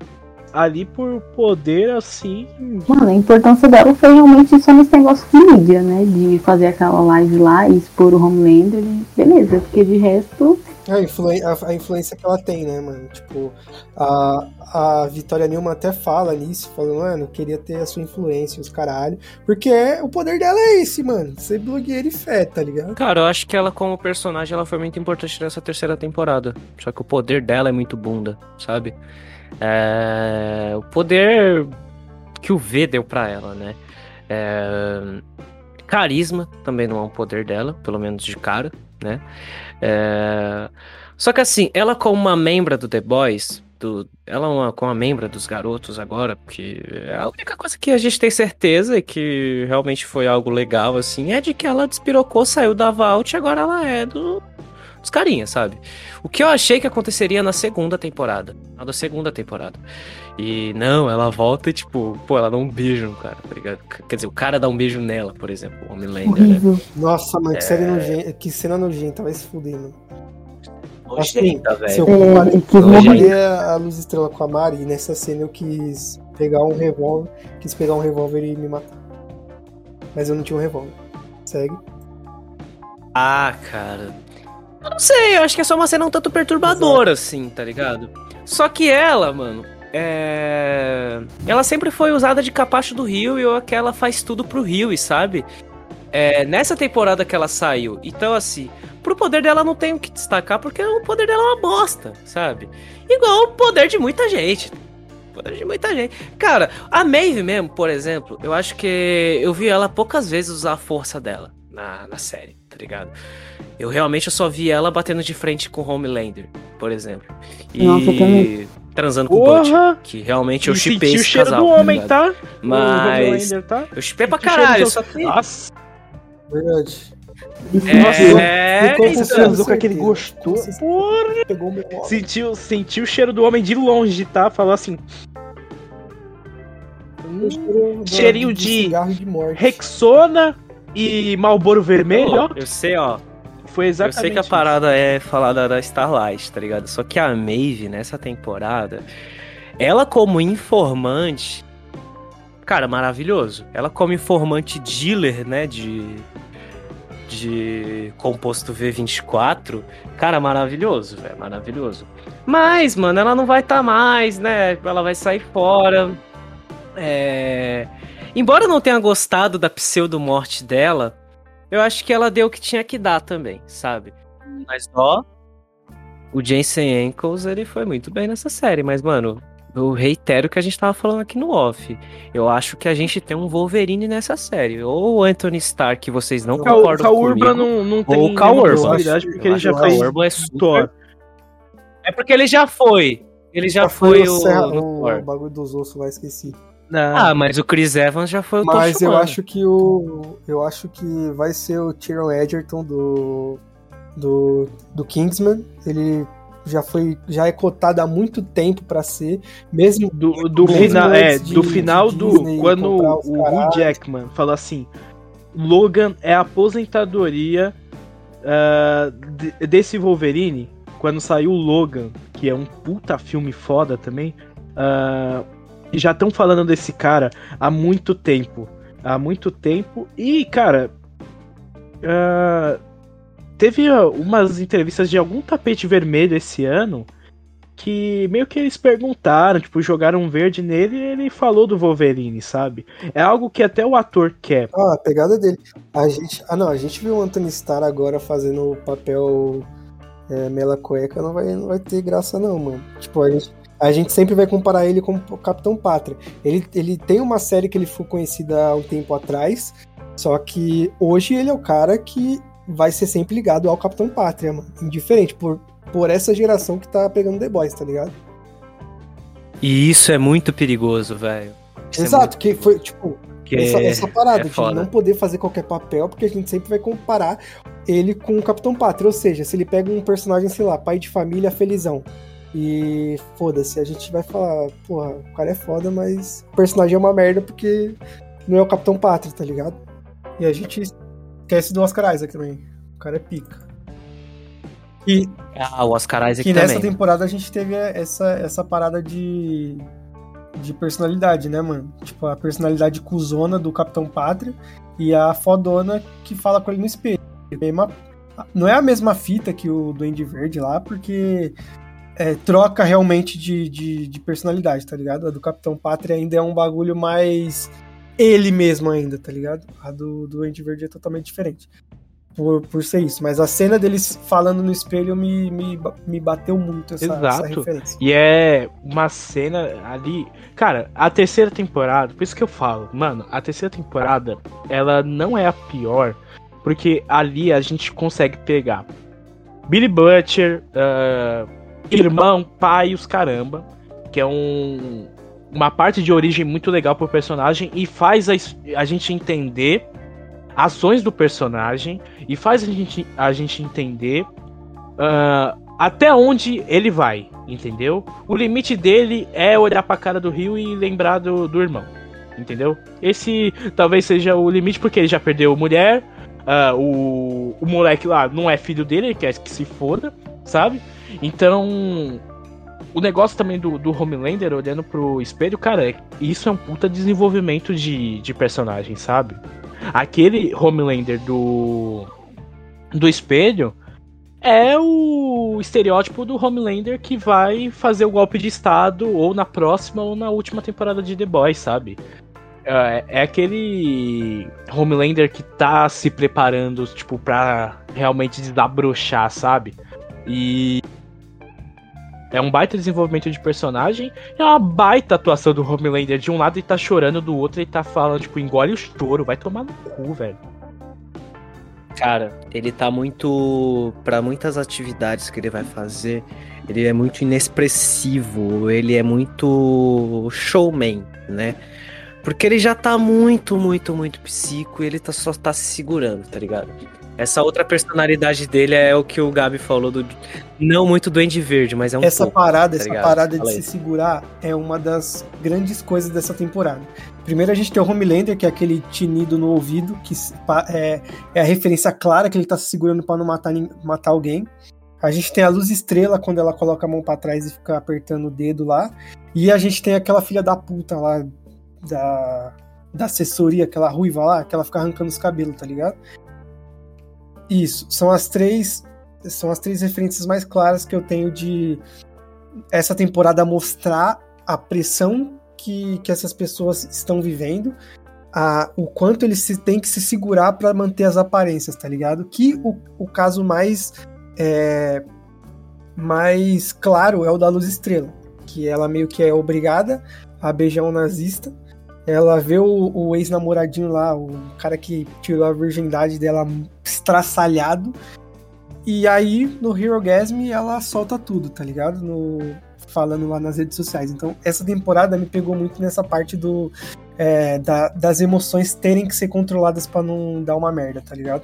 ali por poder, assim. Mano, a importância dela foi realmente só nesse negócio de mídia, né? De fazer aquela live lá e expor o Homelander. Beleza, porque de resto. A, a, a, influência que ela tem, né, mano? Tipo, a, a Vitória Nilma até fala nisso, falando, mano, queria ter a sua influência, os caralho. Porque é, o poder dela é esse, mano. Ser blogueira e fé, tá ligado? Cara, eu acho que ela, como personagem, ela foi muito importante nessa terceira temporada. Só que o poder dela é muito bunda, sabe? É, o poder que o V deu para ela, né? É, carisma também não é um poder dela, pelo menos de cara, né? É, só que assim, ela como uma membra do The Boys, do, ela é uma, como uma membra dos garotos agora, porque é a única coisa que a gente tem certeza e que realmente foi algo legal, assim, é de que ela despirocou, saiu da Vault e agora ela é do, os carinhas, sabe? O que eu achei que aconteceria na segunda temporada. Na da segunda temporada. E não, ela volta e, tipo, pô, ela dá um beijo no cara, tá ligado? Quer dizer, o cara dá um beijo nela, por exemplo, o Homelander, né? Nossa, mano, que, é... série nojenta, que cena nojenta, vai se fuder, mano. Nojenta, velho. Se eu comparei, é, comparei a Luz Estrela com a Mari, nessa cena eu quis pegar um revólver, quis pegar um revólver e me matar. Mas eu não tinha um revólver. Segue. Ah, cara. Eu não sei, eu acho que é só uma cena um tanto perturbadora, Exato. assim, tá ligado? Só que ela, mano, é... Ela sempre foi usada de capacho do Rio e eu que ela faz tudo pro Rio, sabe? É, nessa temporada que ela saiu. Então, assim, pro poder dela não tem o que destacar, porque o poder dela é uma bosta, sabe? Igual o poder de muita gente. Poder de muita gente. Cara, a Maeve mesmo, por exemplo, eu acho que eu vi ela poucas vezes usar a força dela na, na série, tá ligado? Eu realmente só vi ela batendo de frente com Homelander, por exemplo. E Nossa, transando com o Butch, que realmente eu chipei esse o cheiro casal. do homem, tá? Mas tá? eu chipei pra caralho, só que... Nossa. Verdade. É, ficou com transou com aquele gostoso. Porra. Sentiu, sentiu o cheiro do homem de longe, tá? Falou assim. Hum, cheirinho de, de Rexona e Malboro Vermelho, ó. Eu sei, ó. Foi exatamente. Eu sei que a parada é falar da, da Starlight, tá ligado? Só que a Maeve, nessa temporada, ela como informante. Cara, maravilhoso. Ela como informante dealer, né? De. De composto V24. Cara, maravilhoso, velho. Maravilhoso. Mas, mano, ela não vai estar tá mais, né? Ela vai sair fora. É. Embora eu não tenha gostado da pseudo-morte dela, eu acho que ela deu o que tinha que dar também, sabe? Mas ó, o Jensen Ankles, ele foi muito bem nessa série, mas mano, eu reitero o que a gente tava falando aqui no off. Eu acho que a gente tem um Wolverine nessa série. Ou o Anthony Stark, que vocês não Cal, concordam Cal comigo. não, não tem ou o Cal Urban, porque ele já fez... Urban é super... É porque ele já foi. Ele já, já foi, foi, o, Serra, o, o bagulho dos ossos lá, esqueci. Não. Ah, mas o Chris Evans já foi o Mas eu acho que o. Eu acho que vai ser o Tyron Edgerton do. Do, do Kingsman. Ele já foi já é cotado há muito tempo para ser mesmo do, do mesmo final é de, do final do Disney quando o Hugh Jackman falou assim Logan é a aposentadoria uh, desse Wolverine quando saiu o Logan que é um puta filme foda também uh, já estão falando desse cara há muito tempo. Há muito tempo. E, cara. Uh, teve umas entrevistas de algum tapete vermelho esse ano. Que meio que eles perguntaram, tipo, jogaram um verde nele e ele falou do Wolverine, sabe? É algo que até o ator quer. Ah, a pegada dele. A gente. Ah não, a gente viu o Anthony Starr agora fazendo o papel é, mela cueca, não vai, não vai ter graça, não, mano. Tipo, a gente a gente sempre vai comparar ele com o Capitão Pátria. Ele, ele tem uma série que ele foi conhecida há um tempo atrás, só que hoje ele é o cara que vai ser sempre ligado ao Capitão Pátria, mano. Indiferente, por, por essa geração que tá pegando The Boys, tá ligado? E isso é muito perigoso, velho. É Exato, é que foi, tipo, que essa, essa parada é de não poder fazer qualquer papel, porque a gente sempre vai comparar ele com o Capitão Pátria. Ou seja, se ele pega um personagem, sei lá, pai de família felizão, e foda-se, a gente vai falar, porra, o cara é foda, mas o personagem é uma merda porque não é o Capitão Pátria, tá ligado? E a gente Esquece do Oscar Isaac também. O cara é pica. E, ah, o Oscar Isaac que também. nessa temporada a gente teve essa, essa parada de, de personalidade, né, mano? Tipo, a personalidade cuzona do Capitão Pátria e a fodona que fala com ele no espelho. Não é a mesma fita que o Duende Verde lá, porque é, troca realmente de, de, de, personalidade, tá ligado? A do Capitão Pátria ainda é um bagulho mais ele mesmo ainda, tá ligado? A do, do Duende Verde é totalmente diferente por, por ser isso. Mas a cena deles falando no espelho me, me, me bateu muito essa, Exato. essa referência. E é uma cena ali. Cara, a terceira temporada, por isso que eu falo, mano, a terceira temporada, ela não é a pior, porque ali a gente consegue pegar Billy Butcher, uh, irmão, pai, os caramba, que é um, uma parte de origem muito legal pro personagem e faz a, a gente entender ações do personagem e faz a gente, a gente entender uh, até onde ele vai, entendeu? O limite dele é olhar pra cara do Rio e lembrar do, do irmão, entendeu? Esse talvez seja o limite porque ele já perdeu mulher, uh, o, o moleque lá não é filho dele, ele quer que se foda, sabe? Então, o negócio também do, do Homelander olhando pro espelho, cara, isso é um puta desenvolvimento de, de personagem, sabe? Aquele Homelander do do espelho é o estereótipo do Homelander que vai fazer o golpe de estado ou na próxima ou na última temporada de The Boys, sabe? É, é aquele Homelander que tá se preparando, tipo, pra realmente desabrochar, sabe? E é um baita desenvolvimento de personagem. É uma baita atuação do Homelander. De um lado ele tá chorando, do outro ele tá falando, tipo, engole o choro. Vai tomar no cu, velho. Cara, ele tá muito. para muitas atividades que ele vai fazer, ele é muito inexpressivo, ele é muito showman, né? Porque ele já tá muito, muito, muito psico e ele tá, só tá se segurando, tá ligado? Essa outra personalidade dele é o que o Gabi falou do. Não muito Duende Verde, mas é um Essa pouco, parada, tá essa parada de se segurar é uma das grandes coisas dessa temporada. Primeiro a gente tem o Homelander, que é aquele tinido no ouvido, que é, é a referência clara que ele tá se segurando para não matar, matar alguém. A gente tem a luz estrela quando ela coloca a mão para trás e fica apertando o dedo lá. E a gente tem aquela filha da puta lá da, da assessoria, aquela ruiva lá, que ela fica arrancando os cabelos, tá ligado? Isso, são as três são as três referências mais claras que eu tenho de essa temporada mostrar a pressão que, que essas pessoas estão vivendo, a, o quanto eles se, têm que se segurar para manter as aparências, tá ligado? Que o, o caso mais é, mais claro é o da Luz Estrela, que ela meio que é obrigada a beijar um nazista ela vê o, o ex-namoradinho lá, o cara que tirou a virgindade dela estraçalhado. E aí, no Hero Gasm, ela solta tudo, tá ligado? No, falando lá nas redes sociais. Então, essa temporada me pegou muito nessa parte do é, da, das emoções terem que ser controladas para não dar uma merda, tá ligado?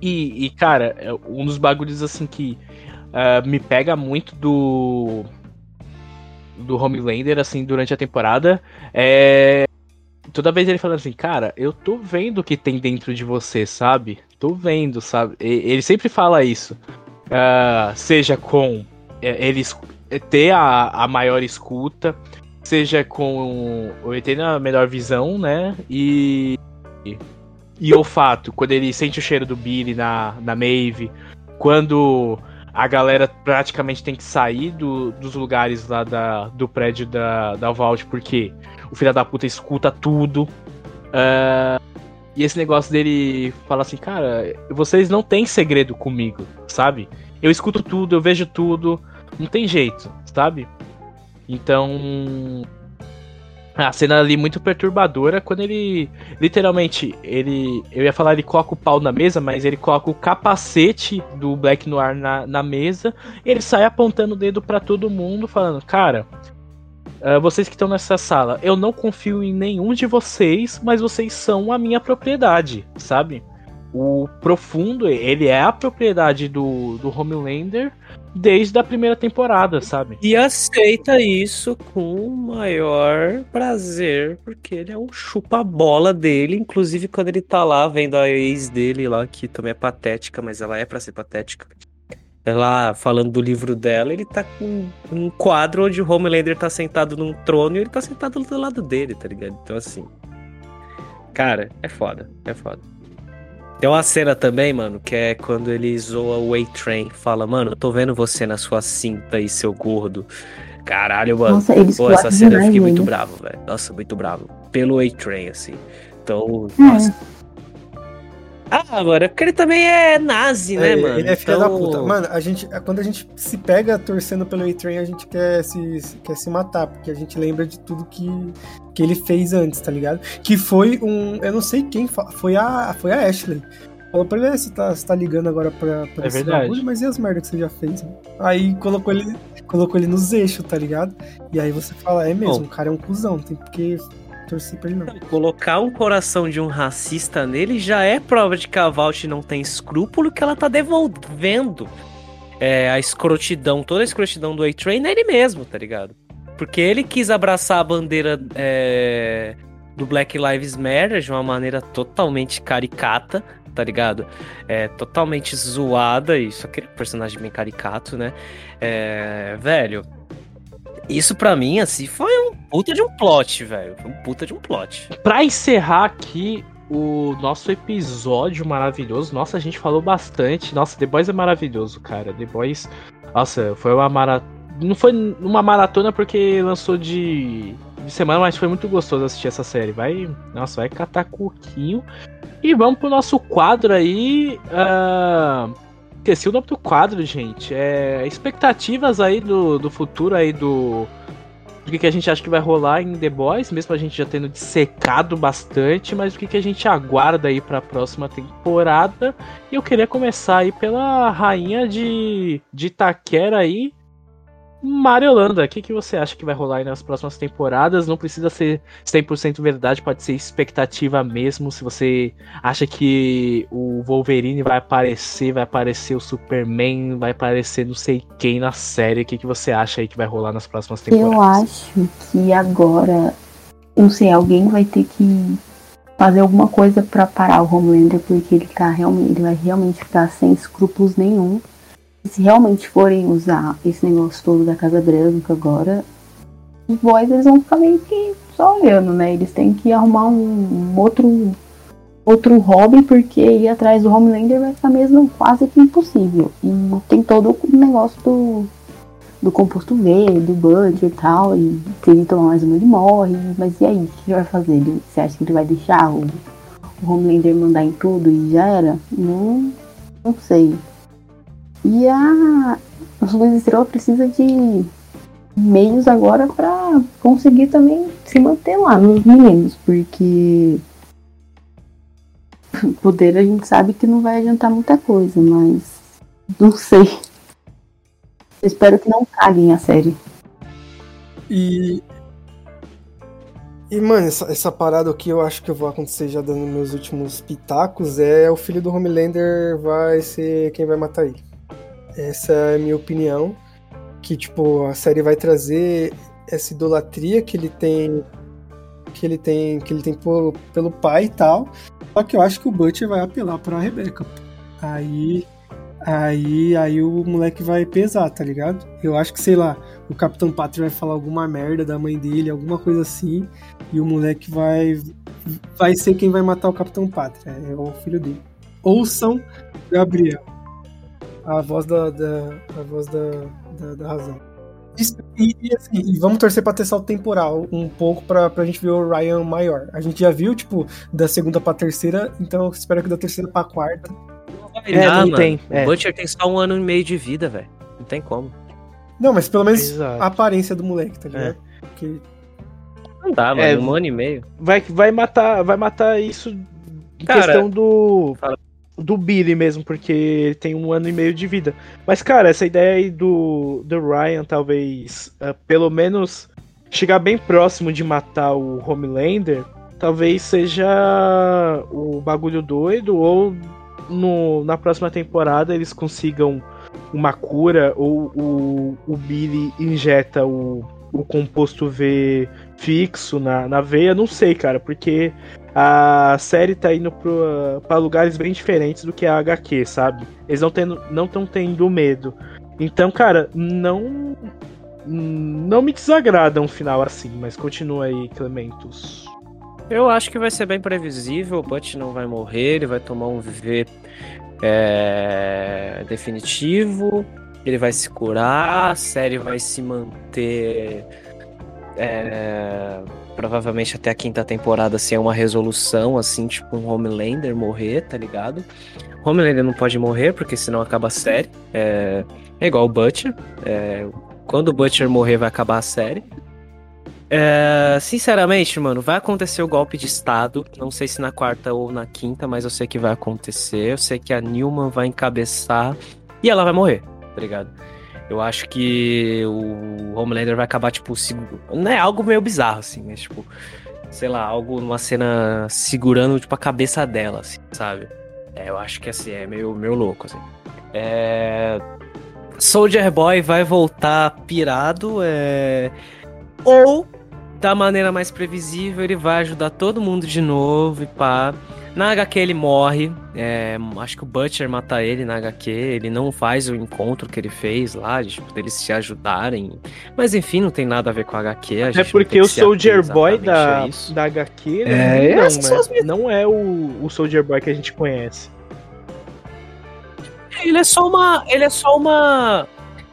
E, e, cara, é um dos bagulhos assim que uh, me pega muito do do Homelander assim durante a temporada é toda vez ele falando assim, cara, eu tô vendo o que tem dentro de você, sabe? Tô vendo, sabe? Ele sempre fala isso. Uh, seja com é, ele ter a, a maior escuta, seja com ele ter a melhor visão, né? E, e, e olfato, quando ele sente o cheiro do Billy na, na Maeve, quando a galera praticamente tem que sair do, dos lugares lá da, do prédio da, da Vault, porque o filho da puta escuta tudo. Uh, e esse negócio dele fala assim, cara, vocês não têm segredo comigo, sabe? Eu escuto tudo, eu vejo tudo, não tem jeito, sabe? Então. A cena ali muito perturbadora quando ele. Literalmente, ele. Eu ia falar ele coloca o pau na mesa, mas ele coloca o capacete do Black Noir na, na mesa. ele sai apontando o dedo para todo mundo, falando, cara, Uh, vocês que estão nessa sala, eu não confio em nenhum de vocês, mas vocês são a minha propriedade, sabe? O profundo, ele é a propriedade do, do Homelander, desde a primeira temporada, sabe? E aceita isso com o maior prazer, porque ele é um chupa-bola dele, inclusive quando ele tá lá vendo a ex dele lá, que também é patética, mas ela é para ser patética. Ela falando do livro dela, ele tá com um quadro onde o Homelander tá sentado num trono e ele tá sentado do lado dele, tá ligado? Então assim. Cara, é foda, é foda. Tem uma cena também, mano, que é quando ele zoa o A-Train. Fala, mano, eu tô vendo você na sua cinta aí, seu gordo. Caralho, mano. Nossa, eles Pô, essa cena eu fiquei muito bravo, velho. Nossa, muito bravo. Pelo A-Train, assim. Então, é. nossa. Ah, mano, é porque ele também é nazi, né, é, mano? Ele é filho então... da puta. Mano, a gente, quando a gente se pega torcendo pelo A-Train, a gente quer se, quer se matar, porque a gente lembra de tudo que, que ele fez antes, tá ligado? Que foi um. Eu não sei quem. Foi a, foi a Ashley. Falou pra ele, se tá, tá ligando agora pra, pra é esse verdade. bagulho, mas e as merdas que você já fez? Né? Aí colocou ele, colocou ele nos eixos, tá ligado? E aí você fala, é mesmo, Bom, o cara é um cuzão, tem que torcer pra ele não. Colocar um coração de um racista nele já é prova de que a Valt não tem escrúpulo que ela tá devolvendo é, a escrotidão, toda a escrotidão do A-Train nele mesmo, tá ligado? Porque ele quis abraçar a bandeira é, do Black Lives Matter de uma maneira totalmente caricata, tá ligado? É totalmente zoada, e só que personagem bem caricato, né? É, velho, isso para mim, assim, foi um puta de um plot, velho. Foi um puta de um plot. Pra encerrar aqui o nosso episódio maravilhoso, nossa, a gente falou bastante. Nossa, The Boys é maravilhoso, cara. The Boys, nossa, foi uma maratona. Não foi uma maratona porque lançou de, de semana, mas foi muito gostoso assistir essa série. Vai, nossa, vai catar coquinho. E vamos pro nosso quadro aí. Uh esqueci o nome do quadro, gente. É expectativas aí do, do futuro aí do do que, que a gente acha que vai rolar em The Boys, mesmo a gente já tendo dissecado bastante, mas o que, que a gente aguarda aí para a próxima temporada. E eu queria começar aí pela rainha de, de Itaquera aí, Mariolanda, o que, que você acha que vai rolar aí nas próximas temporadas? Não precisa ser 100% verdade, pode ser expectativa mesmo. Se você acha que o Wolverine vai aparecer, vai aparecer o Superman, vai aparecer não sei quem na série, o que, que você acha aí que vai rolar nas próximas temporadas? Eu acho que agora, não sei, alguém vai ter que fazer alguma coisa para parar o Homelander, porque ele tá realmente, ele vai realmente ficar sem escrúpulos nenhum se realmente forem usar esse negócio todo da Casa Branca agora, os boys eles vão ficar meio que só olhando, né? Eles têm que arrumar um, um outro outro hobby, porque ir atrás do Homelander vai ficar mesmo quase que impossível. E tem todo o negócio do, do composto V, do Bud e tal, e se ele tomar mais uma ele morre, mas e aí, o que ele vai fazer? Você acha que ele vai deixar o, o Homelander mandar em tudo e já era? Não, não sei. E a Luz Estrela precisa de meios agora para conseguir também se manter lá nos meninos, porque poder a gente sabe que não vai adiantar muita coisa, mas não sei. Eu espero que não caguem a série. E. E, mano, essa, essa parada que eu acho que vai acontecer já dando meus últimos pitacos é o filho do Homelander vai ser quem vai matar ele. Essa é a minha opinião. Que, tipo, a série vai trazer essa idolatria que ele tem. Que ele tem. Que ele tem por, pelo pai e tal. Só que eu acho que o Butcher vai apelar pra Rebecca. Aí. Aí, aí o moleque vai pesar, tá ligado? Eu acho que, sei lá, o Capitão Pátria vai falar alguma merda da mãe dele, alguma coisa assim, e o moleque vai vai ser quem vai matar o Capitão Pátria, é o filho dele. Ouçam Gabriel a voz da, da a voz da, da, da razão. Isso, e, e, assim, e vamos torcer pra ter salto temporal um pouco pra, pra gente ver o Ryan maior. A gente já viu, tipo, da segunda pra terceira, então eu espero que da terceira pra quarta. É, não, não tem. É. O Butcher tem só um ano e meio de vida, velho. Não tem como. Não, mas pelo menos Exato. a aparência do moleque, tá ligado? É. Porque... Não dá, mano. É, um ano e meio. Vai, vai, matar, vai matar isso em Cara, questão do. Fala do Billy mesmo, porque ele tem um ano e meio de vida. Mas, cara, essa ideia aí do, do Ryan, talvez, uh, pelo menos chegar bem próximo de matar o Homelander, talvez seja o bagulho doido, ou no, na próxima temporada eles consigam uma cura ou o, o Billy injeta o, o composto V fixo na, na veia, não sei, cara, porque a série tá indo para lugares bem diferentes do que a HQ, sabe? Eles não tendo, não estão tendo medo. Então, cara, não não me desagrada um final assim, mas continua aí, Clementos. Eu acho que vai ser bem previsível, o Butch não vai morrer, ele vai tomar um V é, definitivo, ele vai se curar, a série vai se manter é, provavelmente até a quinta temporada sem assim, uma resolução, assim, tipo um Homelander morrer, tá ligado? Homelander não pode morrer, porque senão acaba a série. É, é igual o Butcher. É, quando o Butcher morrer, vai acabar a série. É, sinceramente, mano, vai acontecer o golpe de Estado. Não sei se na quarta ou na quinta, mas eu sei que vai acontecer. Eu sei que a Newman vai encabeçar e ela vai morrer, tá ligado? Eu acho que o Homelander vai acabar, tipo, não é algo meio bizarro, assim, mas, tipo, sei lá, algo numa cena segurando, tipo, a cabeça dela, assim, sabe? É, eu acho que, assim, é meio, meio louco, assim. É... Soldier Boy vai voltar pirado, é... Ou, da maneira mais previsível, ele vai ajudar todo mundo de novo e pá. Na HQ ele morre, é, acho que o Butcher mata ele na HQ, ele não faz o encontro que ele fez lá, de tipo, eles se ajudarem. Mas enfim, não tem nada a ver com a HQ. A é porque o Soldier Boy da, da HQ né, é, não, né? não é o, o Soldier Boy que a gente conhece. Ele é só uma. Ele é só uma.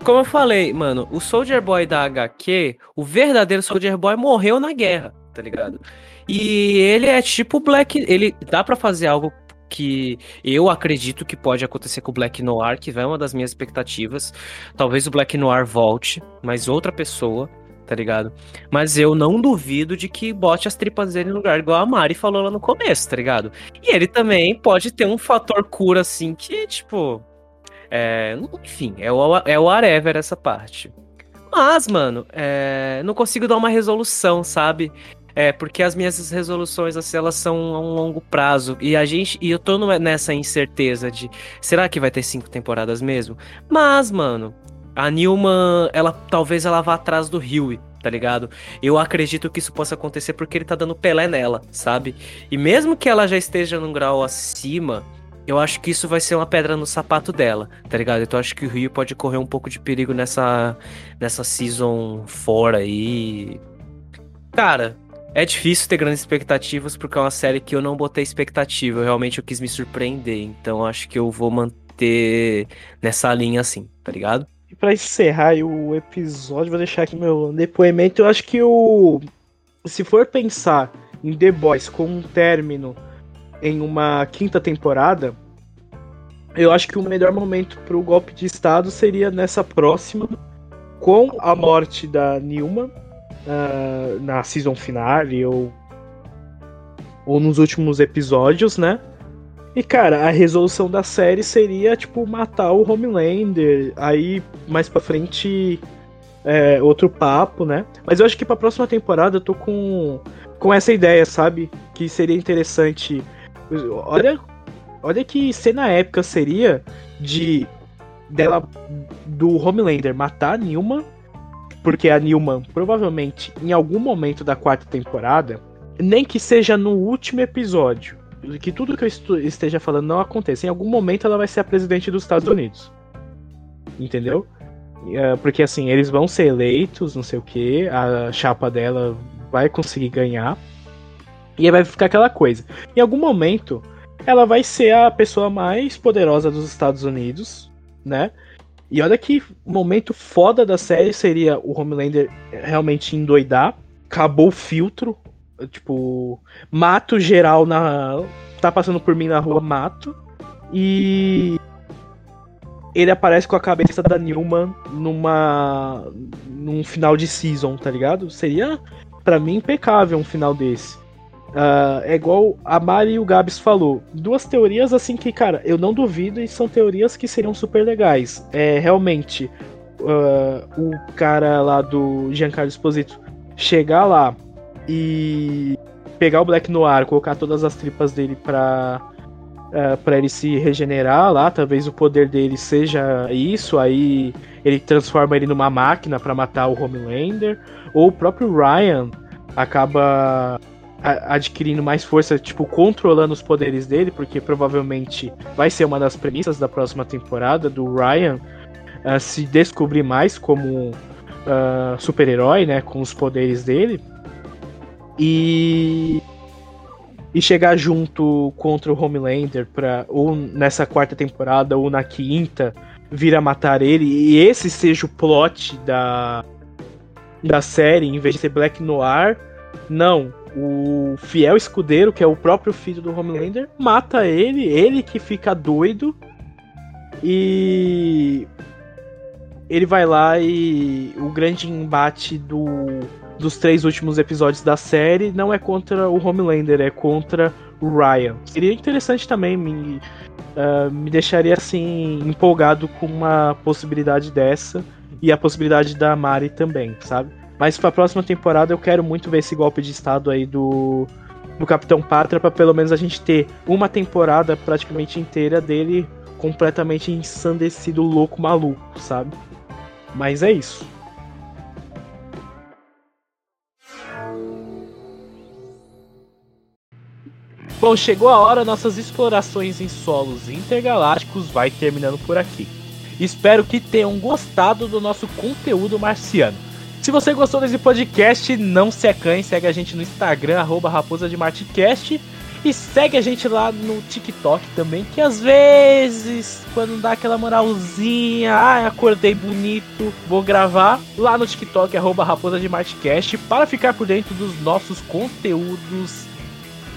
Como eu falei, mano, o Soldier Boy da HQ, o verdadeiro Soldier Boy morreu na guerra, tá ligado? E ele é tipo Black. Ele dá para fazer algo que eu acredito que pode acontecer com o Black Noir, que é uma das minhas expectativas. Talvez o Black Noir volte, mas outra pessoa, tá ligado? Mas eu não duvido de que bote as tripas dele no lugar, igual a Mari falou lá no começo, tá ligado? E ele também pode ter um fator cura, assim, que, tipo. É, enfim, é o, é o whatever essa parte. Mas, mano, é, não consigo dar uma resolução, sabe? É, porque as minhas resoluções, assim, elas são a um longo prazo. E a gente. E eu tô nessa incerteza de. Será que vai ter cinco temporadas mesmo? Mas, mano, a Newman, ela talvez ela vá atrás do Huey, tá ligado? Eu acredito que isso possa acontecer porque ele tá dando Pelé nela, sabe? E mesmo que ela já esteja num grau acima, eu acho que isso vai ser uma pedra no sapato dela, tá ligado? Então acho que o Rio pode correr um pouco de perigo nessa nessa season fora aí. Cara, é difícil ter grandes expectativas porque é uma série que eu não botei expectativa. Eu realmente eu quis me surpreender. Então acho que eu vou manter nessa linha assim, tá ligado? E pra encerrar o episódio, vou deixar aqui meu depoimento. Eu acho que o. Se for pensar em The Boys como um término em uma quinta temporada, eu acho que o melhor momento pro golpe de Estado seria nessa próxima, com a morte da Nilma uh, na season finale ou, ou nos últimos episódios, né? E, cara, a resolução da série seria, tipo, matar o Homelander. Aí, mais pra frente, é, outro papo, né? Mas eu acho que pra próxima temporada eu tô com, com essa ideia, sabe? Que seria interessante. Olha, olha que cena épica seria de dela do Homelander matar a Nilma porque a Newman, provavelmente, em algum momento da quarta temporada, nem que seja no último episódio, que tudo que eu esteja falando não aconteça, em algum momento ela vai ser a presidente dos Estados Unidos. Entendeu? É, porque assim, eles vão ser eleitos, não sei o que, a chapa dela vai conseguir ganhar. E aí vai ficar aquela coisa. Em algum momento, ela vai ser a pessoa mais poderosa dos Estados Unidos, né? E olha que momento foda da série seria o Homelander realmente endoidar. Acabou o filtro. Tipo, mato geral na. Tá passando por mim na rua, mato. E. Ele aparece com a cabeça da Newman numa. num final de season, tá ligado? Seria, para mim, impecável um final desse. Uh, é igual a Mari e o Gabs falou. Duas teorias assim que, cara, eu não duvido e são teorias que seriam super legais. É realmente uh, o cara lá do Giancarlo Esposito chegar lá e pegar o Black Noir, colocar todas as tripas dele pra, uh, para ele se regenerar lá, talvez o poder dele seja isso, aí ele transforma ele numa máquina para matar o Homelander, ou o próprio Ryan acaba adquirindo mais força, tipo, controlando os poderes dele, porque provavelmente vai ser uma das premissas da próxima temporada do Ryan uh, se descobrir mais como uh, super-herói, né, com os poderes dele. E e chegar junto contra o Homelander para ou nessa quarta temporada ou na quinta vir a matar ele e esse seja o plot da da série em vez de ser Black Noir, não, o fiel escudeiro, que é o próprio filho do Homelander, mata ele, ele que fica doido e ele vai lá e o grande embate do dos três últimos episódios da série não é contra o Homelander, é contra o Ryan. Seria interessante também, me, uh, me deixaria assim empolgado com uma possibilidade dessa e a possibilidade da Mari também, sabe? Mas pra próxima temporada eu quero muito ver esse golpe de estado aí do, do Capitão Pátria para pelo menos a gente ter uma temporada praticamente inteira dele completamente ensandecido, louco, maluco, sabe? Mas é isso. Bom, chegou a hora, nossas explorações em solos intergalácticos vai terminando por aqui. Espero que tenham gostado do nosso conteúdo marciano. Se você gostou desse podcast, não se acanhe, segue a gente no Instagram, arroba Raposa de. E segue a gente lá no TikTok também, que às vezes, quando dá aquela moralzinha, ah, acordei bonito, vou gravar lá no TikTok, arroba Raposa de para ficar por dentro dos nossos conteúdos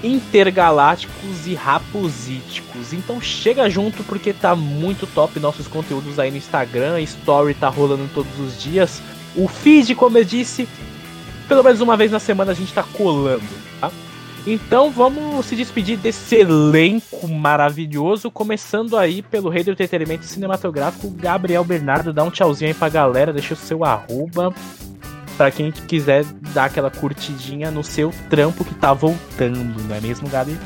intergalácticos e raposíticos. Então chega junto porque tá muito top nossos conteúdos aí no Instagram, story tá rolando todos os dias. O feed, como eu disse, pelo menos uma vez na semana a gente tá colando, tá? Então vamos se despedir desse elenco maravilhoso, começando aí pelo rei do entretenimento cinematográfico, Gabriel Bernardo. Dá um tchauzinho aí pra galera, deixa o seu arroba para quem quiser dar aquela curtidinha no seu trampo que tá voltando, não é mesmo, Gabi?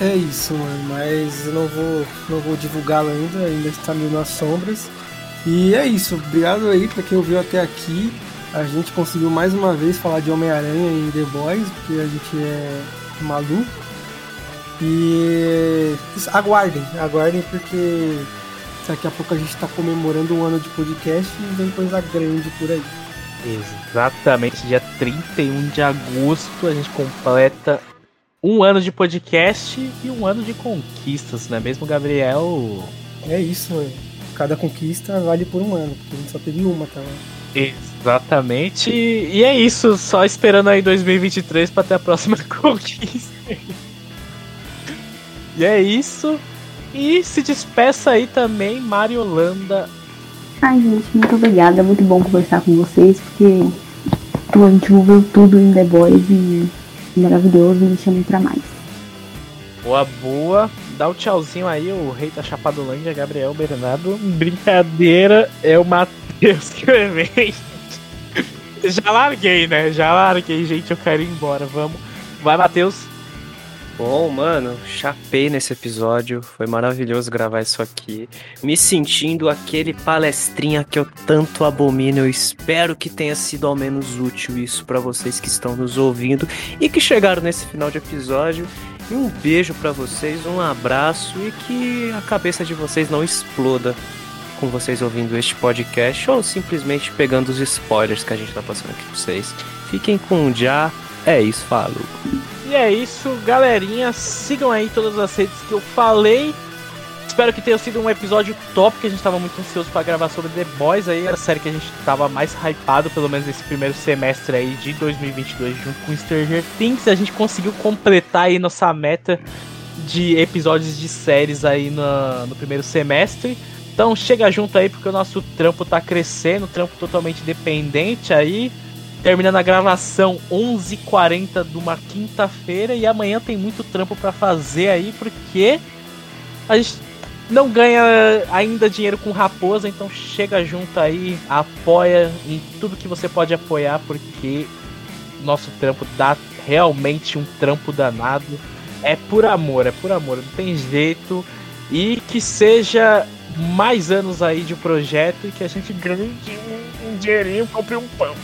É isso, mano, mas eu não vou, não vou divulgá-lo ainda, ainda está meio nas sombras. E é isso, obrigado aí para quem ouviu até aqui. A gente conseguiu mais uma vez falar de Homem-Aranha em The Boys, porque a gente é maluco. E aguardem, aguardem porque daqui a pouco a gente está comemorando um ano de podcast e vem coisa grande por aí. Exatamente, dia 31 de agosto a gente completa um ano de podcast e um ano de conquistas, não é mesmo, Gabriel? É isso, mano. Cada conquista vale por um ano, porque a gente só teve uma, tá? Exatamente. E é isso, só esperando aí 2023 para ter a próxima conquista. e é isso. E se despeça aí também, Mario Holanda Ai, gente, muito obrigada. É muito bom conversar com vocês, porque a gente envolveu tudo em The Boys e maravilhoso, me chamem pra mais. Boa, boa. Dá o um tchauzinho aí, o rei da Chapadolândia, Gabriel Bernardo. Brincadeira, é o Matheus Clemente. Já larguei, né? Já larguei, gente. Eu quero ir embora. Vamos. Vai, Matheus. Bom, mano, chapei nesse episódio. Foi maravilhoso gravar isso aqui. Me sentindo aquele palestrinha que eu tanto abomino. Eu espero que tenha sido ao menos útil isso para vocês que estão nos ouvindo e que chegaram nesse final de episódio. E um beijo para vocês, um abraço e que a cabeça de vocês não exploda com vocês ouvindo este podcast ou simplesmente pegando os spoilers que a gente tá passando aqui pra vocês. Fiquem com o já. É isso, falou. E é isso, galerinha. Sigam aí todas as redes que eu falei. Espero que tenha sido um episódio top, que a gente estava muito ansioso para gravar sobre The Boys aí, a série que a gente estava mais hypado, pelo menos nesse primeiro semestre aí de 2022, junto com Stranger Things. A gente conseguiu completar aí nossa meta de episódios de séries aí no, no primeiro semestre. Então chega junto aí, porque o nosso trampo tá crescendo, trampo totalmente dependente aí terminando a gravação 11h40 de uma quinta-feira e amanhã tem muito trampo para fazer aí, porque a gente não ganha ainda dinheiro com Raposa, então chega junto aí, apoia em tudo que você pode apoiar, porque nosso trampo dá realmente um trampo danado. É por amor, é por amor, não tem jeito. E que seja mais anos aí de projeto e que a gente ganhe um dinheirinho, compre um pão.